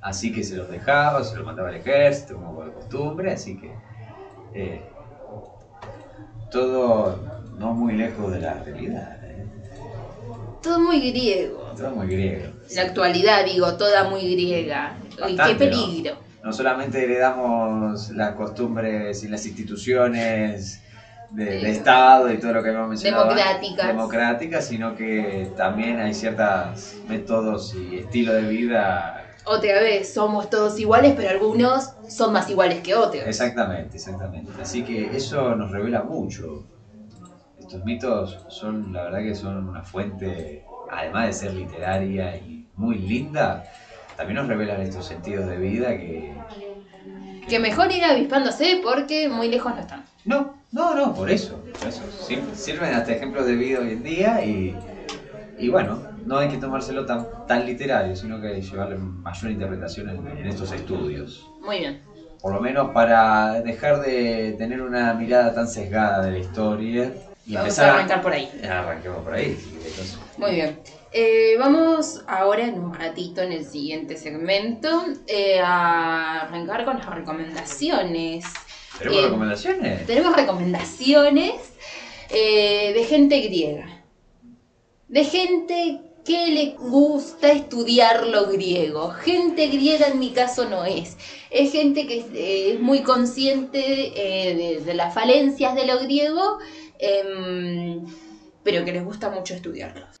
Speaker 1: Así que se los dejaba, se los mandaba al ejército como por costumbre, así que eh, todo no muy lejos de la realidad.
Speaker 4: Todo muy griego.
Speaker 1: todo muy griego.
Speaker 4: La actualidad, digo, toda muy griega. Uy, qué
Speaker 1: Bastante,
Speaker 4: peligro.
Speaker 1: No solamente heredamos las costumbres y las instituciones de, de Estado y todo lo que hemos mencionado.
Speaker 4: democráticas.
Speaker 1: democráticas, sino que también hay ciertos métodos y estilo de vida.
Speaker 4: Otra vez, somos todos iguales, pero algunos son más iguales que otros.
Speaker 1: Exactamente, exactamente. Así que eso nos revela mucho. Estos mitos son, la verdad que son una fuente, además de ser literaria y muy linda, también nos revelan estos sentidos de vida que,
Speaker 4: Que mejor ir avispándose porque muy lejos no están.
Speaker 1: No, no, no, por eso. Por eso. Sir- Sirven hasta ejemplos de vida hoy en día y, y bueno, no hay que tomárselo tan, tan literario, sino que hay que llevarle mayor interpretación en, en estos estudios.
Speaker 4: Muy bien.
Speaker 1: Por lo menos para dejar de tener una mirada tan sesgada de la historia y
Speaker 4: Vamos
Speaker 1: empezar
Speaker 4: a arrancar por ahí.
Speaker 1: Arranquemos por ahí. Entonces,
Speaker 4: Muy bien. Eh, vamos ahora en un ratito en el siguiente segmento eh, a arrancar con las recomendaciones.
Speaker 1: ¿Tenemos
Speaker 4: Eh,
Speaker 1: recomendaciones?
Speaker 4: Tenemos recomendaciones de gente griega. De gente que le gusta estudiar lo griego. Gente griega en mi caso no es. Es gente que es muy consciente de, de las falencias de lo griego, Em, pero que les gusta mucho estudiarlos.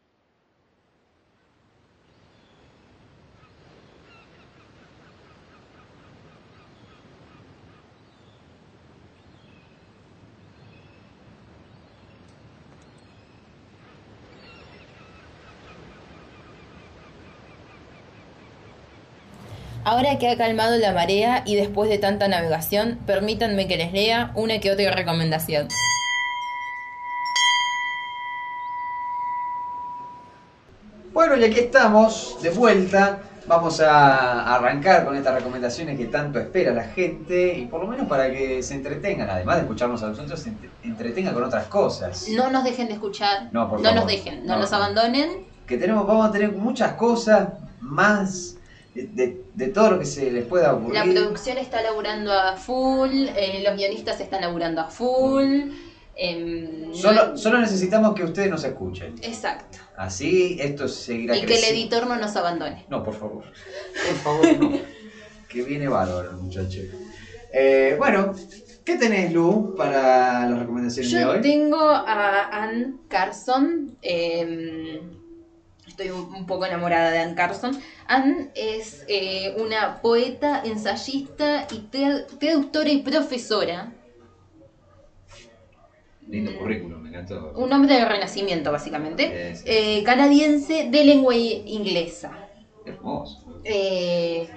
Speaker 2: Ahora que ha calmado la marea y después de tanta navegación, permítanme que les lea una que otra recomendación.
Speaker 1: Bueno, y aquí estamos, de vuelta. Vamos a arrancar con estas recomendaciones que tanto espera la gente y por lo menos para que se entretengan, además de escucharnos a nosotros, se entre- entretengan con otras cosas.
Speaker 4: No nos dejen de escuchar.
Speaker 1: No, por
Speaker 4: no
Speaker 1: favor.
Speaker 4: nos dejen, no,
Speaker 1: No,
Speaker 4: nos
Speaker 1: no.
Speaker 4: abandonen.
Speaker 1: Que tenemos, vamos a tener muchas cosas más de, de- de todo lo que se les pueda ocurrir.
Speaker 4: La producción está laburando a full, eh, los guionistas están laburando a full. No-
Speaker 1: Solo, solo necesitamos que ustedes nos escuchen.
Speaker 4: Exacto.
Speaker 1: Así esto seguirá
Speaker 4: Y que el editor no nos abandone.
Speaker 1: No, por favor. Por favor, no. que viene bárbaro, muchacho. Eh, bueno, ¿qué tenés, Lu, para las recomendaciones de
Speaker 4: Yo
Speaker 1: hoy?
Speaker 4: tengo a Anne Carson. em, estoy un un poco enamorada de Anne Carson. Anne es eh, una poeta, ensayista y tra- traductora y profesora.
Speaker 1: Lindo currículum, me encantó.
Speaker 4: Un hombre de renacimiento, básicamente.
Speaker 1: Sí, sí.
Speaker 4: Eh, canadiense de lengua inglesa.
Speaker 1: Hermoso.
Speaker 4: Eh,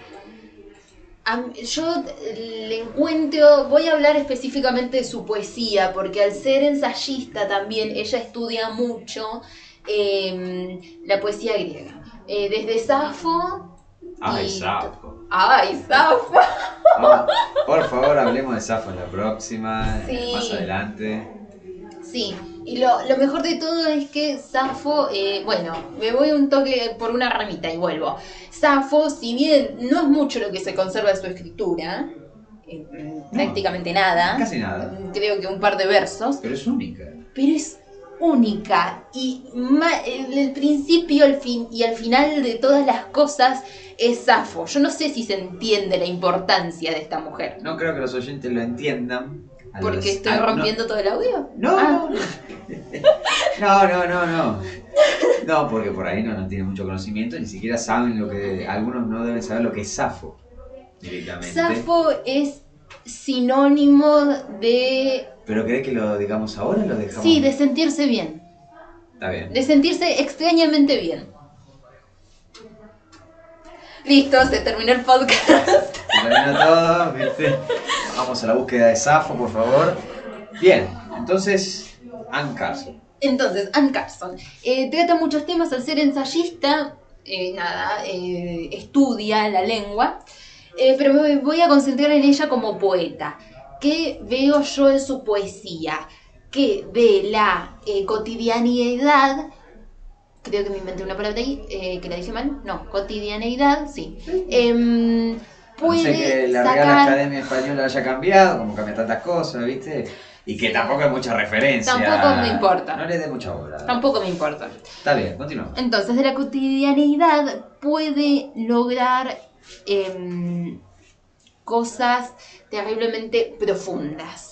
Speaker 4: yo le encuentro, voy a hablar específicamente de su poesía, porque al ser ensayista también, ella estudia mucho eh, la poesía griega. Eh, desde Safo.
Speaker 1: Ay,
Speaker 4: y-
Speaker 1: Safo.
Speaker 4: ¡Ay, Safo!
Speaker 1: Vamos, por favor, hablemos de Safo en la próxima,
Speaker 4: Sí.
Speaker 1: eh, más adelante.
Speaker 4: Sí, y lo, lo mejor de todo es que Safo, eh, bueno, me voy un toque por una ramita y vuelvo. Safo, si bien no es mucho lo que se conserva de su escritura, eh, prácticamente nada,
Speaker 1: Casi nada.
Speaker 4: creo que un par de versos,
Speaker 1: Pero es única.
Speaker 4: pero es única y el, el principio el fin, y al final de todas las cosas es Safo. Yo no sé si se entiende la importancia de esta mujer.
Speaker 1: No creo que los oyentes lo entiendan.
Speaker 4: Porque
Speaker 1: los-
Speaker 4: estoy
Speaker 1: no-
Speaker 4: rompiendo todo el audio.
Speaker 1: No,
Speaker 4: Ah.
Speaker 1: no, no, no, no. No, porque por ahí no, no tienen mucho conocimiento, ni siquiera saben lo que. Algunos no deben saber lo que es Safo directamente.
Speaker 4: Safo es sinónimo de
Speaker 1: Pero querés que lo digamos ahora o lo dejamos.
Speaker 4: sí, de sentirse bien,
Speaker 1: Está bien.
Speaker 4: de sentirse extrañamente bien. Listo, se terminó el podcast.
Speaker 1: Se terminó todo, ¿viste? Vamos a la búsqueda de Safo, por favor. Bien, entonces, Ann Carson.
Speaker 4: Entonces, Anne Carson eh, trata muchos temas al ser ensayista, eh, nada, eh, estudia la lengua, eh, pero me voy a concentrar en ella como poeta. ¿Qué veo yo en su poesía? Que de la eh, cotidianidad, creo que me inventé una palabra ahí, eh, que la dije mal, no, cotidianeidad, sí.
Speaker 1: No
Speaker 4: puede
Speaker 1: sé que la Real. Academia Española haya cambiado, como cambia tantas cosas, ¿viste? Y que tampoco hay mucha referencia.
Speaker 4: Tampoco me importa.
Speaker 1: No le dé mucha bola.
Speaker 4: Tampoco me importa.
Speaker 1: Está bien, continuamos.
Speaker 4: Entonces, de la cotidianidad puede lograr em, cosas terriblemente profundas.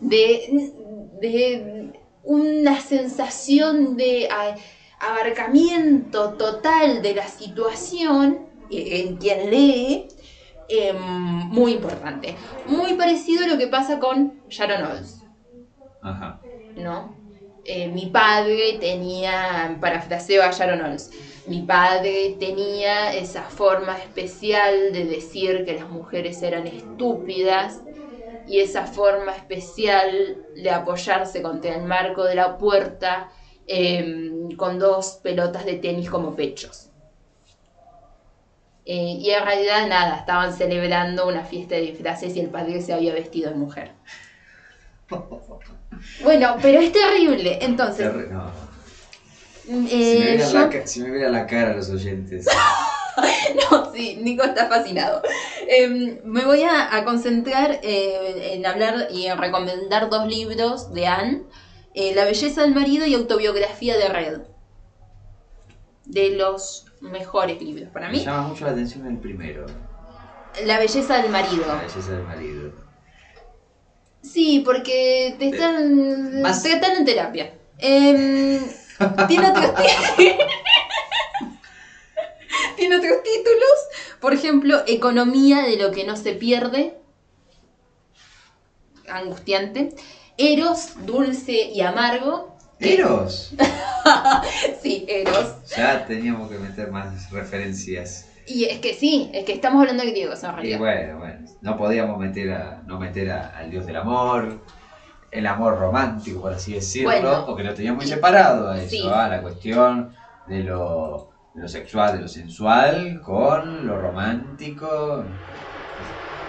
Speaker 4: De, de una sensación de abarcamiento total de la situación eh, en quien lee. Em, muy importante. Muy parecido a lo que pasa con Sharon Olds.
Speaker 1: Ajá.
Speaker 4: ¿no? Eh, mi padre tenía, parafraseo a Sharon Olds, mi padre tenía esa forma especial de decir que las mujeres eran estúpidas y esa forma especial de apoyarse contra el marco de la puerta em, con dos pelotas de tenis como pechos. Eh, y en realidad nada, estaban celebrando una fiesta de disfraces y el padre se había vestido de mujer. Bueno, pero es terrible. Entonces,
Speaker 1: Terri- no.
Speaker 4: mm,
Speaker 1: Si, me
Speaker 4: eh,
Speaker 1: viera
Speaker 4: yo-
Speaker 1: la, ca- si me viera la cara los oyentes.
Speaker 4: No, sí, Nico está fascinado. Em, me voy a, a concentrar eh, en hablar y en recomendar dos libros de Anne: La belleza del marido y Autobiografía de Red. De los mejores libros para
Speaker 1: Me
Speaker 4: mí.
Speaker 1: llama mucho la atención el primero.
Speaker 4: La belleza del marido.
Speaker 1: La belleza del marido.
Speaker 4: Sí, porque te están,
Speaker 1: Más-
Speaker 4: te están en terapia. Em, tiene otros ti- tiene otros títulos, por ejemplo, Economía de lo que no se pierde, angustiante, Eros, dulce y amargo,
Speaker 1: ¿Eros?
Speaker 4: sí, Eros,
Speaker 1: Ya teníamos que meter más referencias.
Speaker 4: Y es que sí, es que estamos hablando de griegos en
Speaker 1: Y
Speaker 4: realidad.
Speaker 1: bueno, bueno, no podíamos meter a, no meter a- al dios del amor, el amor romántico, por así decirlo,
Speaker 4: Bueno,
Speaker 1: porque lo tenía muy
Speaker 4: y-
Speaker 1: separado a eso,
Speaker 4: sí.
Speaker 1: a la cuestión de lo, de lo sexual, de lo sensual, con lo romántico,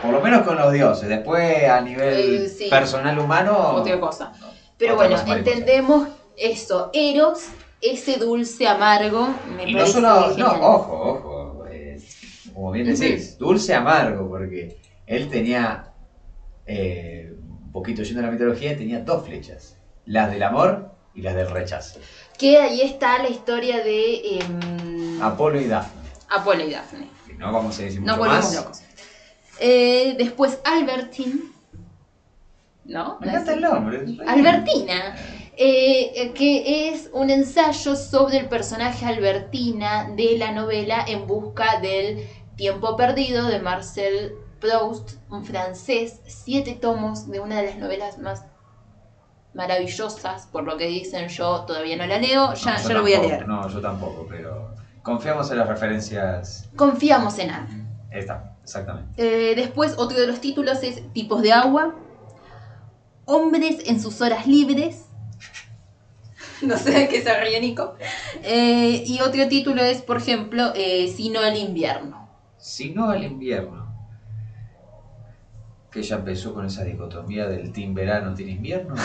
Speaker 1: por lo menos con los dioses. Después, a nivel
Speaker 4: Eh, sí.
Speaker 1: personal humano,
Speaker 4: Otra cosa. Pero
Speaker 1: Otra
Speaker 4: bueno,
Speaker 1: cosa
Speaker 4: entendemos eso. Eros, ese dulce amargo, me
Speaker 1: Y no
Speaker 4: parece
Speaker 1: solo, no, ojo, ojo, eh, como bien decís, dulce amargo, porque él tenía, eh, un poquito yendo a la mitología, tenía dos flechas, las del amor y las del rechazo.
Speaker 4: Que ahí está la historia de em,
Speaker 1: Apolo y Dafne.
Speaker 4: Apolo y Dafne.
Speaker 1: que No vamos a decir mucho
Speaker 4: volvemos
Speaker 1: más.
Speaker 4: locos. Eh, después Albertine. ¿No?
Speaker 1: Me encanta el nombre.
Speaker 4: Albertina, eh, que es un ensayo sobre el personaje Albertina de la novela En busca del tiempo perdido de Marcel Proust, un francés, siete tomos de una de las novelas más maravillosas, por lo que dicen yo todavía no la leo, ya,
Speaker 1: No, yo
Speaker 4: ya lo voy a leer.
Speaker 1: No, yo tampoco, pero confiamos en las referencias.
Speaker 4: Confiamos en Ana.
Speaker 1: Esta, exactamente.
Speaker 4: Eh, después, otro de los títulos es Tipos de agua. Hombres en sus horas libres. No sé de qué se ríe Nico. Eh, y otro título es, por ejemplo, eh, Sino el invierno.
Speaker 1: Si no el invierno. Que ella empezó con esa dicotomía del team verano, team invierno.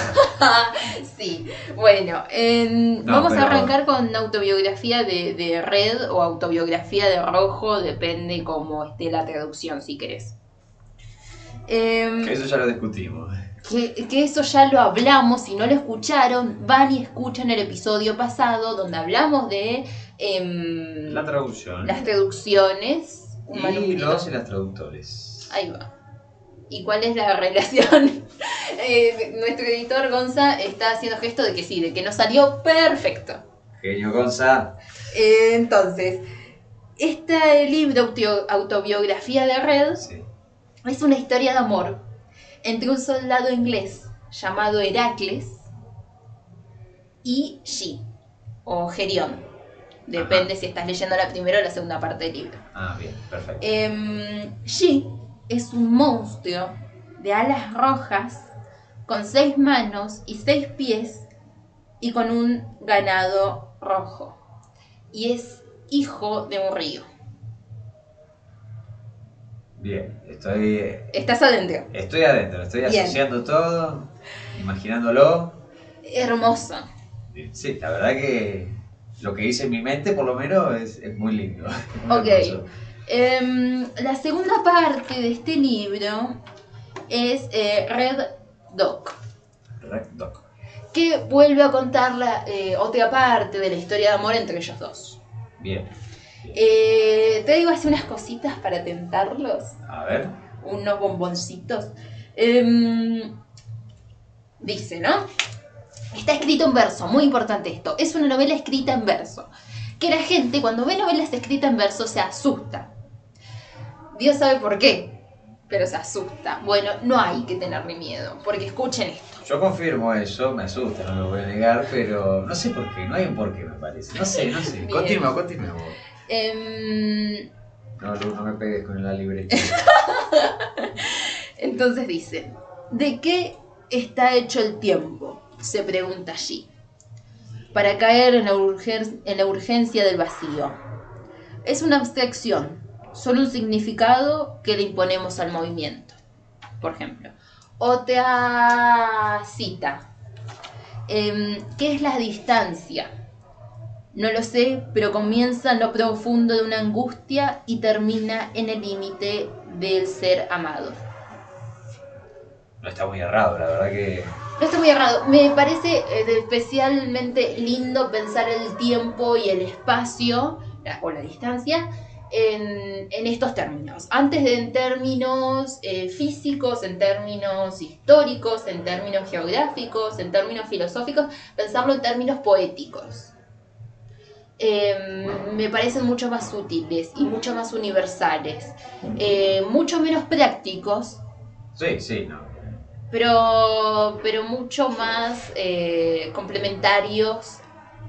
Speaker 4: sí, bueno, en-
Speaker 1: No,
Speaker 4: vamos
Speaker 1: pero-
Speaker 4: a arrancar con autobiografía de, de Red o autobiografía de Rojo, depende cómo esté la traducción, si querés. Em,
Speaker 1: eso ya lo discutimos.
Speaker 4: Que, que eso ya lo hablamos, si no lo escucharon, van y escuchan el episodio pasado donde hablamos de em,
Speaker 1: La traducción.
Speaker 4: las traducciones. un
Speaker 1: y los y las traductores.
Speaker 4: Ahí va. ¿Y cuál es la relación? Eh, nuestro editor Gonza está haciendo gesto de que sí, de que nos salió perfecto.
Speaker 1: Genio Gonza.
Speaker 4: Eh, entonces, este libro, auto- autobiografía de Red,
Speaker 1: Sí.
Speaker 4: es una historia de amor entre un soldado inglés llamado Heracles y G, o Gerión. Depende si estás leyendo la primera o la segunda parte del libro.
Speaker 1: Ah, bien, perfecto.
Speaker 4: Em, G es un monstruo de alas rojas, con seis manos y seis pies, y con un ganado rojo. Y es hijo de un río.
Speaker 1: Bien, estoy,
Speaker 4: Estás adentro.
Speaker 1: estoy adentro, estoy
Speaker 4: Bien.
Speaker 1: asociando todo, imaginándolo.
Speaker 4: Hermoso.
Speaker 1: Sí, la verdad que lo que hice en mi mente, por lo menos, es, es muy lindo.
Speaker 4: Ok. Em, la segunda parte de este libro es eh, Red Dog,
Speaker 1: Red Dog.
Speaker 4: que vuelve a contar la, eh, otra parte de la historia de amor entre ellos dos.
Speaker 1: Bien.
Speaker 4: Eh, te digo así unas cositas para tentarlos,
Speaker 1: A ver.
Speaker 4: unos bomboncitos. Em, dice, ¿no? Está escrito en verso, muy importante esto. Es una novela escrita en verso. Que la gente cuando ve novelas escritas en verso se asusta. Dios sabe por qué, pero se asusta. Bueno, no hay que tenerle miedo, porque escuchen esto.
Speaker 1: Yo confirmo eso, me asusta, no lo voy a negar, pero no sé por qué, no hay un por qué me parece. No sé, no sé. Continúa, continúa.
Speaker 4: Em,
Speaker 1: No, no me pegues con la libreta.
Speaker 4: Entonces dice, ¿de qué está hecho el tiempo? Se pregunta allí. Para caer en la, urgen- en la urgencia del vacío. Es una abstracción, solo un significado que le imponemos al movimiento. Por ejemplo, otra cita. Em, ¿Qué es la distancia? No lo sé, pero comienza en lo profundo de una angustia y termina en el límite del ser amado.
Speaker 1: No está muy errado, la verdad que.
Speaker 4: No está muy errado. Me parece eh, especialmente lindo pensar el tiempo y el espacio, la- o la distancia, en, en estos términos. Antes de en términos eh, físicos, en términos históricos, en términos geográficos, en términos filosóficos, pensarlo en términos poéticos. Em, me parecen mucho más útiles y mucho más universales, eh, mucho menos prácticos,
Speaker 1: Sí, sí, no.
Speaker 4: pero, pero mucho más eh, complementarios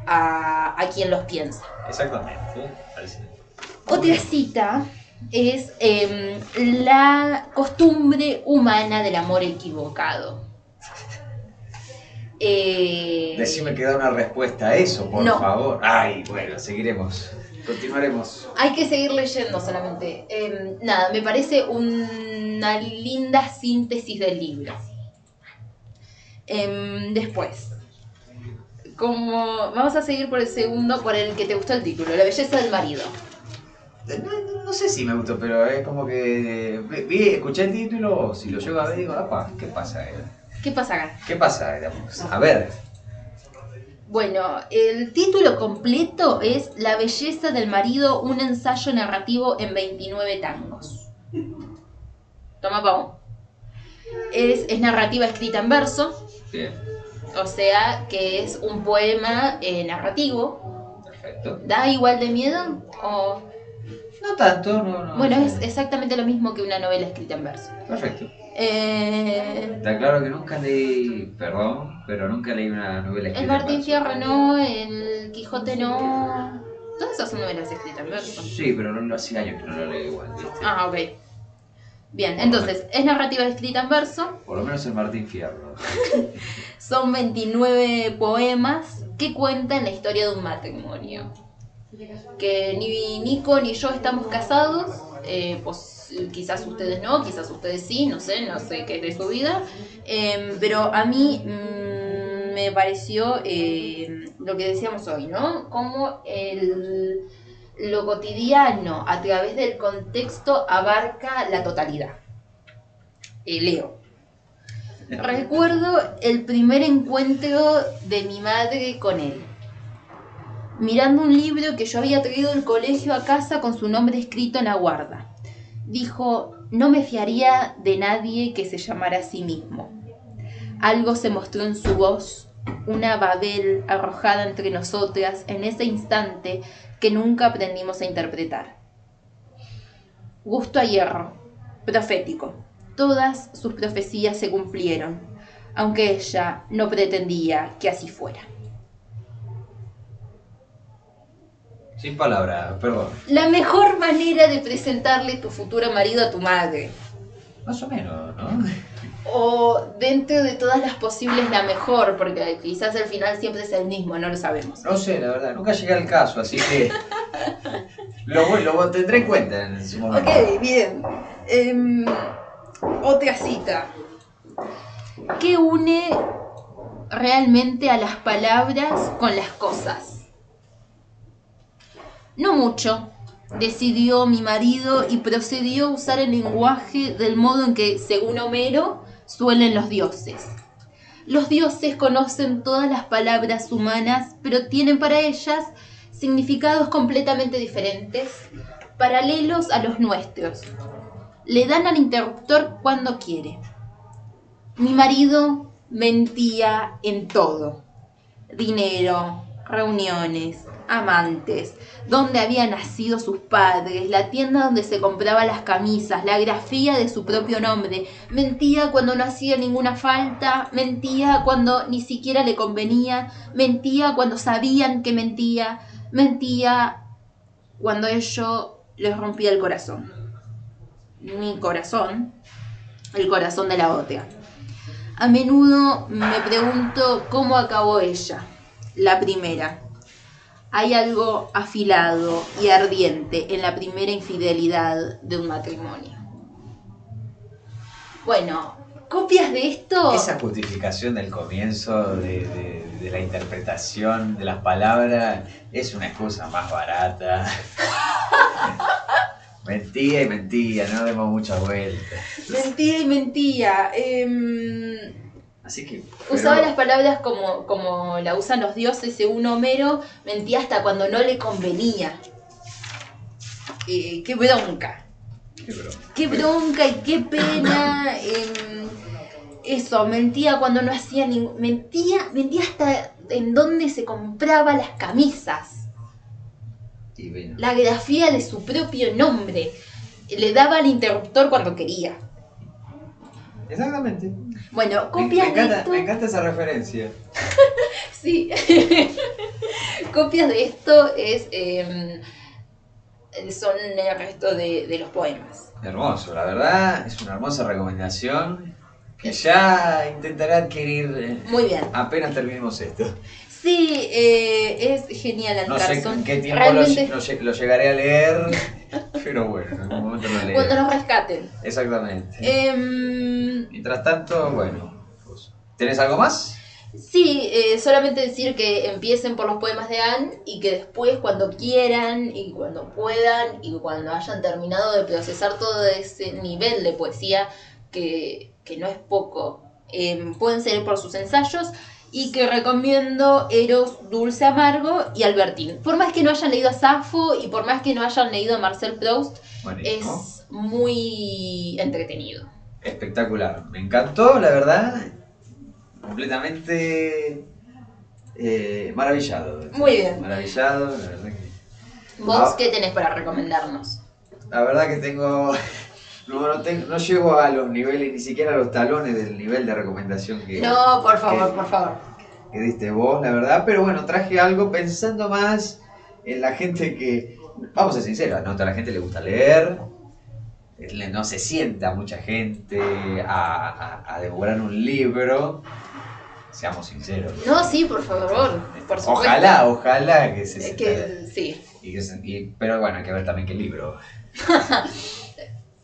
Speaker 4: a, a quien los piensa.
Speaker 1: Exactamente.
Speaker 4: Otra cita es em, la costumbre humana del amor equivocado. Eh,
Speaker 1: Decime que da una respuesta a eso, por
Speaker 4: No.
Speaker 1: favor. Ay, bueno, seguiremos. Continuaremos.
Speaker 4: Hay que seguir leyendo solamente. Em, nada, me parece una linda síntesis del libro. Em, después, como vamos a seguir por el segundo, por el que te gustó el título, La belleza del marido.
Speaker 1: No, no- no sé si me gustó, pero es como que vi- vi, escuché el título, si lo llego a ver digo, apa, ¿qué pasa? eh?
Speaker 4: ¿Qué pasa acá?
Speaker 1: ¿Qué pasa? digamos? A ver,
Speaker 4: Bueno, el título completo es La belleza del marido, un ensayo narrativo en 29 tangos. Toma, Pau. Es, es narrativa escrita en verso,
Speaker 1: bien,
Speaker 4: o sea que es un poema eh, narrativo.
Speaker 1: perfecto.
Speaker 4: ¿Da igual de miedo? O...
Speaker 1: No tanto, no, no.
Speaker 4: Bueno,
Speaker 1: no.
Speaker 4: es exactamente lo mismo que una novela escrita en verso.
Speaker 1: Perfecto.
Speaker 4: Eh,
Speaker 1: Está claro que nunca leí, perdón, pero nunca leí una novela escrita.
Speaker 4: el Martín. Fierro no, el Quijote no. Todas esas son novelas escritas en verso.
Speaker 1: Sí, pero no, hace años que no lo leo igual, ¿viste?
Speaker 4: Ah, ok. Bien, entonces, es narrativa escrita en verso.
Speaker 1: Por lo menos el Martín Fierro.
Speaker 4: Son 29 poemas que cuentan la historia de un matrimonio. Que ni Nico ni yo estamos casados. eh, pues quizás ustedes no, quizás ustedes sí, no sé, no sé qué es de su vida. Em, pero a mí mm, me pareció eh, lo que decíamos hoy, ¿no? Como el, lo cotidiano a través del contexto abarca la totalidad. Eh, leo. Recuerdo el primer encuentro de mi madre con él. Mirando un libro que yo había traído del colegio a casa con su nombre escrito en la guarda. Dijo, no me fiaría de nadie que se llamara a sí mismo. Algo se mostró en su voz, una babel arrojada entre nosotras en ese instante que nunca aprendimos a interpretar. Gusto a hierro, profético. Todas sus profecías se cumplieron, aunque ella no pretendía que así fuera.
Speaker 1: Sin palabras, perdón.
Speaker 4: La mejor manera de presentarle tu futuro marido a tu madre,
Speaker 1: Más o menos, ¿no?
Speaker 4: o dentro de todas las posibles la mejor, porque quizás el final siempre es el mismo, no lo sabemos.
Speaker 1: No sé, la verdad, nunca llegué al caso, así que lo, lo tendré en cuenta en su momento.
Speaker 4: Ok, bien. Em, otra cita. ¿Qué une realmente a las palabras con las cosas? No mucho, decidió mi marido y procedió a usar el lenguaje del modo en que, según Homero, suelen los dioses. Los dioses conocen todas las palabras humanas, pero tienen para ellas significados completamente diferentes, paralelos a los nuestros. Le dan al interruptor cuando quiere. Mi marido mentía en todo. Dinero, reuniones, amantes, dónde habían nacido sus padres, la tienda donde se compraba las camisas, la grafía de su propio nombre. Mentía cuando no hacía ninguna falta, mentía cuando ni siquiera le convenía, mentía cuando sabían que mentía, mentía cuando ello les rompía el corazón. Mi corazón, el corazón de la otra. A menudo me pregunto cómo acabó ella, la primera. Hay algo afilado y ardiente en la primera infidelidad de un matrimonio. Bueno, copias de esto.
Speaker 1: Esa justificación del comienzo de, de- de la interpretación de las palabras es una excusa más barata. mentía y mentía, no demos muchas vueltas.
Speaker 4: Mentía y mentía. em,
Speaker 1: Así que.
Speaker 4: Usaba las palabras como, como la usan los dioses según Homero, mentía hasta cuando no le convenía. Eh, qué bronca.
Speaker 1: Qué
Speaker 4: bronca y qué pena. em, eso, mentía cuando no hacía ningún. Mentía, mentía hasta en dónde se compraba las camisas. La grafía de su propio nombre. Le daba al interruptor cuando quería.
Speaker 1: Exactamente.
Speaker 4: Bueno, copias
Speaker 1: me encanta,
Speaker 4: de esto.
Speaker 1: me encanta esa referencia.
Speaker 4: Sí. Copias de esto es. eh, eh, son el resto de, de los poemas.
Speaker 1: Hermoso, la verdad, es una hermosa recomendación que ya intentaré adquirir eh,
Speaker 4: Muy bien.
Speaker 1: apenas terminemos esto.
Speaker 4: Sí, eh, es genial
Speaker 1: No sé en qué tiempo lo,
Speaker 4: Realmente,
Speaker 1: lo lle- lo llegaré a leer, pero bueno, en algún momento lo leeré.
Speaker 4: cuando nos rescaten.
Speaker 1: Exactamente.
Speaker 4: Em,
Speaker 1: Mientras tanto, bueno, pues, ¿tenés algo más?
Speaker 4: Sí, eh, solamente decir que empiecen por los poemas de Anne y que después cuando quieran y cuando puedan y cuando hayan terminado de procesar todo ese nivel de poesía que, que no es poco, eh, pueden seguir por sus ensayos y que recomiendo Eros, Dulce Amargo y Albertín. Por más que no hayan leído a Safo y por más que no hayan leído a Marcel Proust,
Speaker 1: Buenísimo.
Speaker 4: es muy entretenido.
Speaker 1: Espectacular. Me encantó, la verdad. Completamente eh, maravillado.
Speaker 4: Muy bien.
Speaker 1: Maravillado, la verdad que.
Speaker 4: ¿Vos
Speaker 1: Ah.
Speaker 4: qué tenés para recomendarnos?
Speaker 1: La verdad que tengo. No, no, tengo- no llego a los niveles, ni siquiera a los talones del nivel de recomendación que,
Speaker 4: No, por favor,
Speaker 1: que-
Speaker 4: por favor.
Speaker 1: que diste vos, la verdad. Pero bueno, traje algo pensando más en la gente que. Vamos a ser sinceros, no a toda la gente le gusta leer. le- No se sienta mucha gente a, a- a devorar un libro. Seamos sinceros.
Speaker 4: No, sí, por favor, por supuesto.
Speaker 1: Ojalá, ojalá que se sienta-
Speaker 4: que sí.
Speaker 1: y que se- y- pero bueno, hay que ver también qué libro.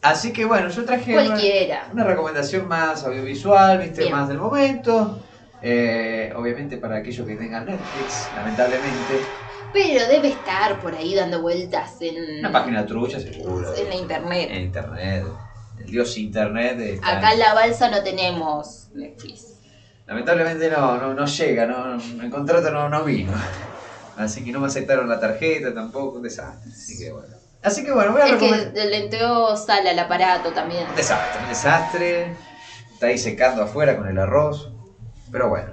Speaker 1: Así que bueno, yo traje una, una recomendación más audiovisual, viste,
Speaker 4: Bien.
Speaker 1: más del momento. Eh, obviamente para aquellos que tengan Netflix, lamentablemente.
Speaker 4: Pero debe estar por ahí dando vueltas en,
Speaker 1: Una página trucha, seguro.
Speaker 4: en la internet.
Speaker 1: En internet. El dios internet. está-
Speaker 4: Acá en la balsa no tenemos Netflix.
Speaker 1: Lamentablemente no, no, no llega, no, no- el contrato no, no vino. Así que no me aceptaron la tarjeta tampoco, un desastre. Así que bueno. Así que bueno, voy a
Speaker 4: Es
Speaker 1: recomendar.
Speaker 4: que le entró sal al aparato también.
Speaker 1: Un desastre, un desastre. Está ahí secando afuera con el arroz. Pero bueno.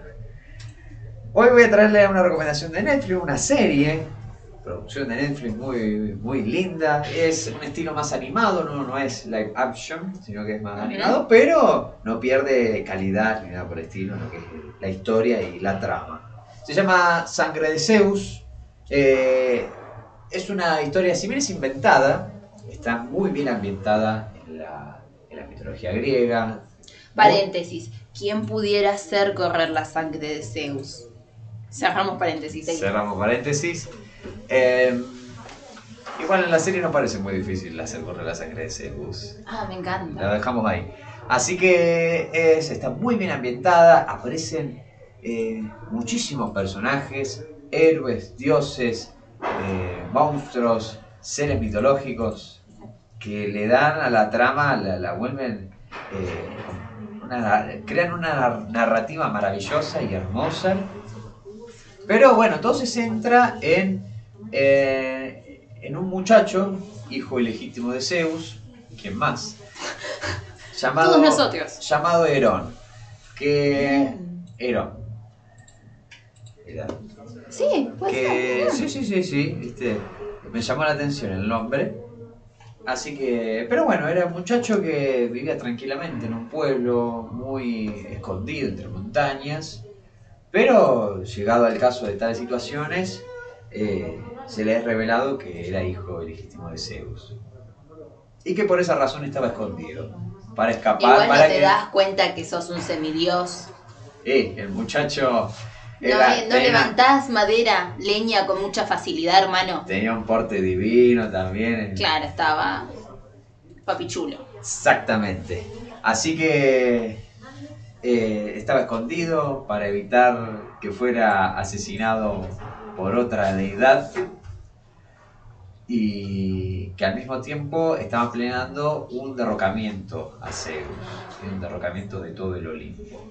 Speaker 1: Hoy voy a traerle una recomendación de Netflix, una serie. Producción de Netflix muy, muy linda. Es un estilo más animado, no, no es live action, sino que es más animado, pero no pierde calidad ni nada por el estilo, lo que es la historia y la trama. Se llama Sangre de Zeus. Eh, es una historia, si bien es inventada, está muy bien ambientada en la, en la mitología griega.
Speaker 4: Paréntesis. ¿Quién pudiera hacer correr la sangre de Zeus? Cerramos paréntesis ahí.
Speaker 1: Cerramos paréntesis. Eh, igual en la serie no parece muy difícil hacer correr la sangre de Zeus.
Speaker 4: Ah, me
Speaker 1: La
Speaker 4: encanta.
Speaker 1: dejamos ahí. Así que es, está muy bien ambientada. Aparecen eh, muchísimos personajes, héroes, dioses, eh, monstruos, seres mitológicos que le dan a la trama, la, la vuelven, eh, una- crean una nar- narrativa maravillosa y hermosa. Pero bueno, todo se centra en, eh, en un muchacho, hijo ilegítimo de Zeus, ¿quién más? Llamado,
Speaker 4: Todos nosotros.
Speaker 1: llamado Herón. Que. Herón. Era-
Speaker 4: Sí, puede
Speaker 1: que
Speaker 4: ser.
Speaker 1: sí, sí, sí, sí, viste, me llamó la atención el nombre. Así que, pero bueno, era un muchacho que vivía tranquilamente en un pueblo muy escondido entre montañas, pero llegado al caso de tales situaciones, eh, se le ha revelado que era hijo ilegítimo de Zeus. Y que por esa razón estaba escondido, para escapar,
Speaker 4: Igual no
Speaker 1: para
Speaker 4: te
Speaker 1: que
Speaker 4: das cuenta que sos un semidios.
Speaker 1: eh, el muchacho era-
Speaker 4: no
Speaker 1: tenía-
Speaker 4: levantás madera, leña con mucha facilidad, hermano.
Speaker 1: Tenía un porte divino también.
Speaker 4: Claro, estaba papichulo.
Speaker 1: Exactamente. Así que eh, estaba escondido para evitar que fuera asesinado por otra deidad. Y que al mismo tiempo estaban planeando un derrocamiento a Zeus. Un derrocamiento de todo el Olimpo.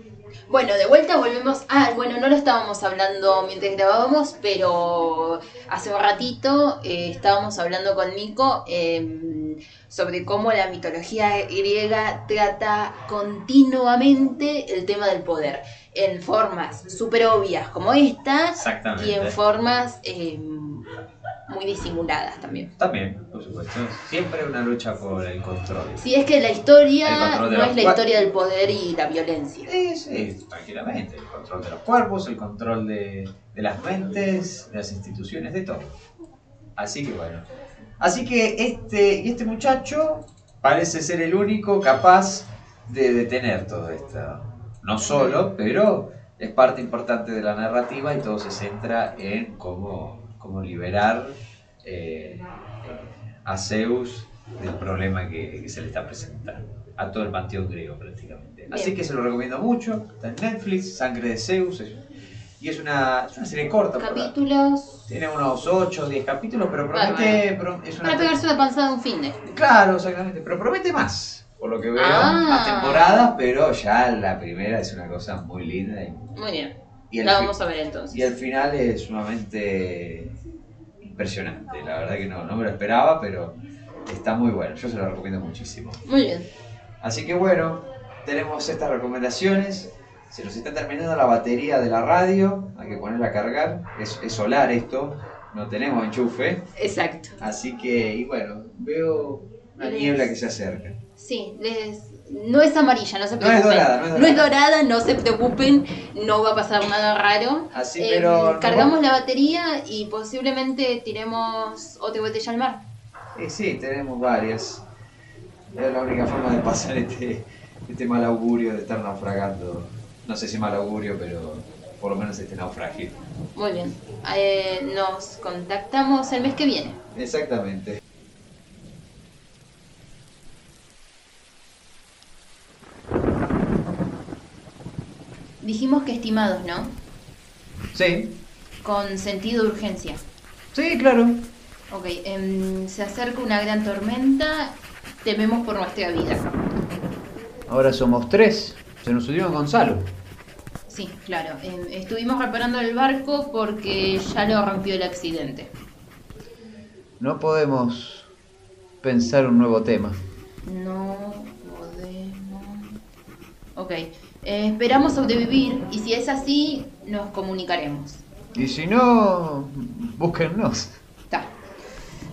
Speaker 4: Bueno, de vuelta volvemos. Ah, bueno, no lo estábamos hablando mientras grabábamos, pero hace un ratito eh, estábamos hablando con Nico eh, sobre cómo la mitología griega trata continuamente el tema del poder. En formas súper obvias como esta y en formas eh, muy disimuladas también.
Speaker 1: También, por supuesto. Siempre una lucha por el control.
Speaker 4: Si es que la historia no es la historia del poder y la violencia.
Speaker 1: Sí, sí, tranquilamente. El control de los cuerpos, el control de, de las mentes, de las instituciones, de todo. Así que bueno. Así que este, este muchacho parece ser el único capaz de detener todo esto. No solo, pero es parte importante de la narrativa y todo se centra en cómo, cómo liberar eh, a Zeus del problema que, que se le está presentando. A todo el panteón griego prácticamente. Así
Speaker 4: Bien.
Speaker 1: que se lo recomiendo mucho. Está en Netflix, Sangre de Zeus. y es una, es una serie corta.
Speaker 4: Capítulos
Speaker 1: tiene unos 8 o 10 capítulos, pero promete. pro- es una
Speaker 4: para pegarse una panzada un fin de.
Speaker 1: Claro, exactamente. Pero promete más. Por lo que veo,
Speaker 4: Ah.
Speaker 1: más temporadas, pero ya la primera es una cosa muy linda. Y,
Speaker 4: Muy bien.
Speaker 1: Y el
Speaker 4: La vamos a ver entonces.
Speaker 1: y el final es sumamente impresionante. La verdad que no, no me lo esperaba, pero está muy bueno. Yo se lo recomiendo muchísimo.
Speaker 4: Muy bien.
Speaker 1: Así que bueno, tenemos estas recomendaciones. Se nos está terminando la batería de la radio, hay que ponerla a cargar. Es, es solar esto, no tenemos enchufe.
Speaker 4: Exacto.
Speaker 1: Así que, y bueno, veo una
Speaker 4: Les-
Speaker 1: niebla que se acerca.
Speaker 4: Sí, les- no es amarilla, no se
Speaker 1: No es
Speaker 4: preocupen.
Speaker 1: dorada, no es
Speaker 4: No es
Speaker 1: dorada.
Speaker 4: dorada, no se preocupen, no va a pasar nada raro.
Speaker 1: Así,
Speaker 4: Eh,
Speaker 1: pero. no-
Speaker 4: cargamos la batería y posiblemente tiremos otra botella al mar.
Speaker 1: Eh, sí, tenemos varias. Es la única forma de pasar este, este mal augurio de estar naufragando. No sé si mal augurio, pero por lo menos este naufragio.
Speaker 4: Muy bien. Eh, nos contactamos el mes que viene.
Speaker 1: Exactamente.
Speaker 4: Dijimos que estimados, ¿no?
Speaker 1: Sí,
Speaker 4: Con sentido de urgencia.
Speaker 1: sí, claro.
Speaker 4: Ok, em, se acerca una gran tormenta, tememos por nuestra vida.
Speaker 6: Ahora somos tres. Se nos unió Gonzalo.
Speaker 4: Sí, claro. em, estuvimos reparando el barco porque ya lo rompió el accidente.
Speaker 6: No podemos pensar un nuevo tema.
Speaker 4: No podemos. Ok, eh, esperamos sobrevivir y si es así, nos comunicaremos.
Speaker 6: Y si no, búsquennos.
Speaker 4: Está.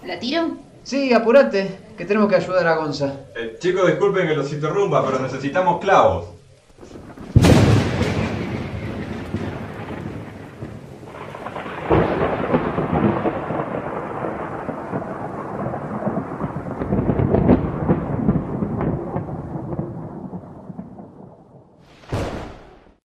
Speaker 4: ¿La tiro?
Speaker 6: Sí, apurate, que tenemos que ayudar a Gonza.
Speaker 5: Eh, chicos, disculpen que los interrumpa, pero necesitamos clavos.